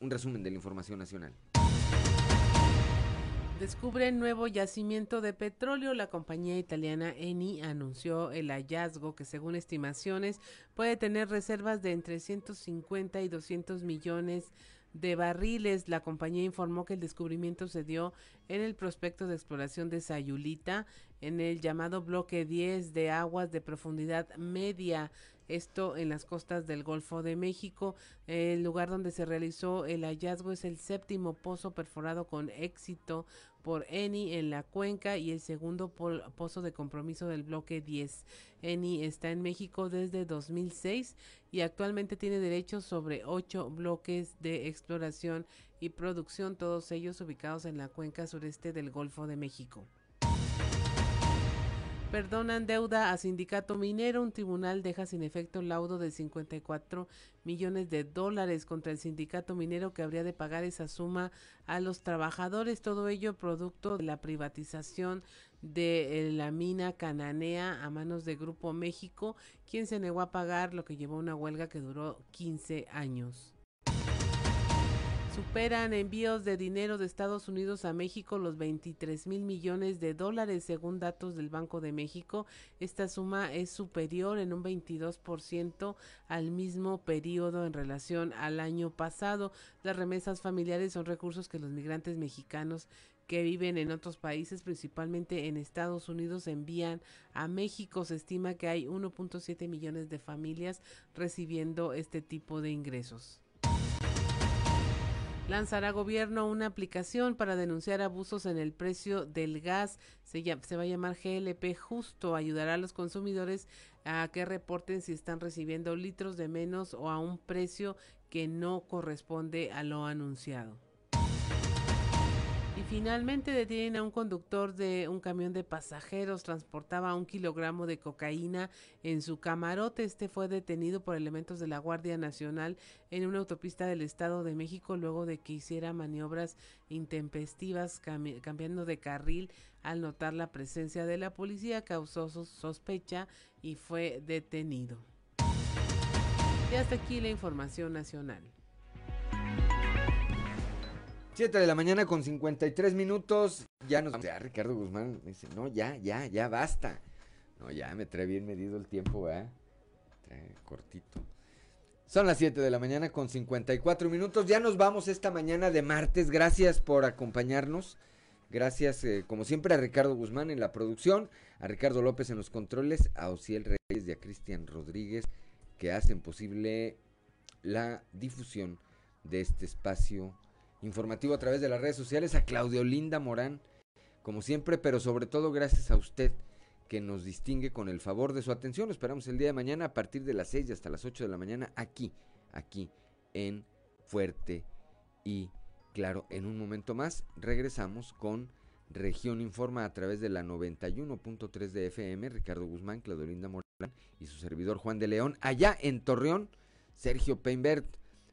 un resumen de la información nacional. Descubre nuevo yacimiento de petróleo. La compañía italiana Eni anunció el hallazgo que según estimaciones puede tener reservas de entre 150 y 200 millones de barriles. La compañía informó que el descubrimiento se dio en el prospecto de exploración de Sayulita, en el llamado bloque 10 de aguas de profundidad media esto en las costas del Golfo de México. El lugar donde se realizó el hallazgo es el séptimo pozo perforado con éxito por Eni en la cuenca y el segundo pozo de compromiso del bloque 10. Eni está en México desde 2006 y actualmente tiene derechos sobre ocho bloques de exploración y producción, todos ellos ubicados en la cuenca sureste del Golfo de México. Perdonan deuda a sindicato minero. Un tribunal deja sin efecto el laudo de 54 millones de dólares contra el sindicato minero que habría de pagar esa suma a los trabajadores. Todo ello producto de la privatización de eh, la mina cananea a manos de Grupo México, quien se negó a pagar lo que llevó a una huelga que duró 15 años. Superan envíos de dinero de Estados Unidos a México los 23 mil millones de dólares según datos del Banco de México. Esta suma es superior en un 22% al mismo periodo en relación al año pasado. Las remesas familiares son recursos que los migrantes mexicanos que viven en otros países, principalmente en Estados Unidos, envían a México. Se estima que hay 1.7 millones de familias recibiendo este tipo de ingresos. Lanzará gobierno una aplicación para denunciar abusos en el precio del gas. Se, se va a llamar GLP Justo. Ayudará a los consumidores a que reporten si están recibiendo litros de menos o a un precio que no corresponde a lo anunciado. Finalmente detienen a un conductor de un camión de pasajeros, transportaba un kilogramo de cocaína en su camarote. Este fue detenido por elementos de la Guardia Nacional en una autopista del Estado de México luego de que hiciera maniobras intempestivas cambiando de carril al notar la presencia de la policía causó sospecha y fue detenido. Y hasta aquí la información nacional. 7 de la mañana con 53 minutos. Ya nos ya Ricardo Guzmán dice, no, ya, ya, ya basta. No, ya me trae bien medido el tiempo, ¿eh? Trae cortito. Son las 7 de la mañana con 54 minutos. Ya nos vamos esta mañana de martes. Gracias por acompañarnos. Gracias, eh, como siempre, a Ricardo Guzmán en la producción, a Ricardo López en los controles, a Ociel Reyes y a Cristian Rodríguez, que hacen posible la difusión de este espacio informativo a través de las redes sociales, a Claudio Linda Morán, como siempre, pero sobre todo gracias a usted que nos distingue con el favor de su atención. esperamos el día de mañana a partir de las 6 hasta las 8 de la mañana aquí, aquí en Fuerte y Claro. En un momento más regresamos con Región Informa a través de la 91.3 de FM, Ricardo Guzmán, Claudio Linda Morán y su servidor Juan de León. Allá en Torreón, Sergio Peinbert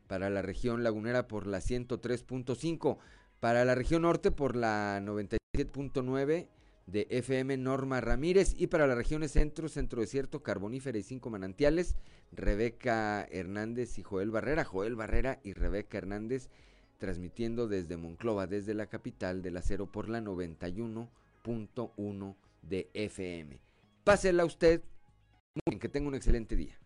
para la región lagunera por la 103.5, para la región norte por la 97.9 de FM Norma Ramírez y para las regiones centro, centro desierto, carbonífera y cinco manantiales, Rebeca Hernández y Joel Barrera, Joel Barrera y Rebeca Hernández transmitiendo desde Monclova, desde la capital del acero por la 91.1 de FM. Pásela usted, que tenga un excelente día.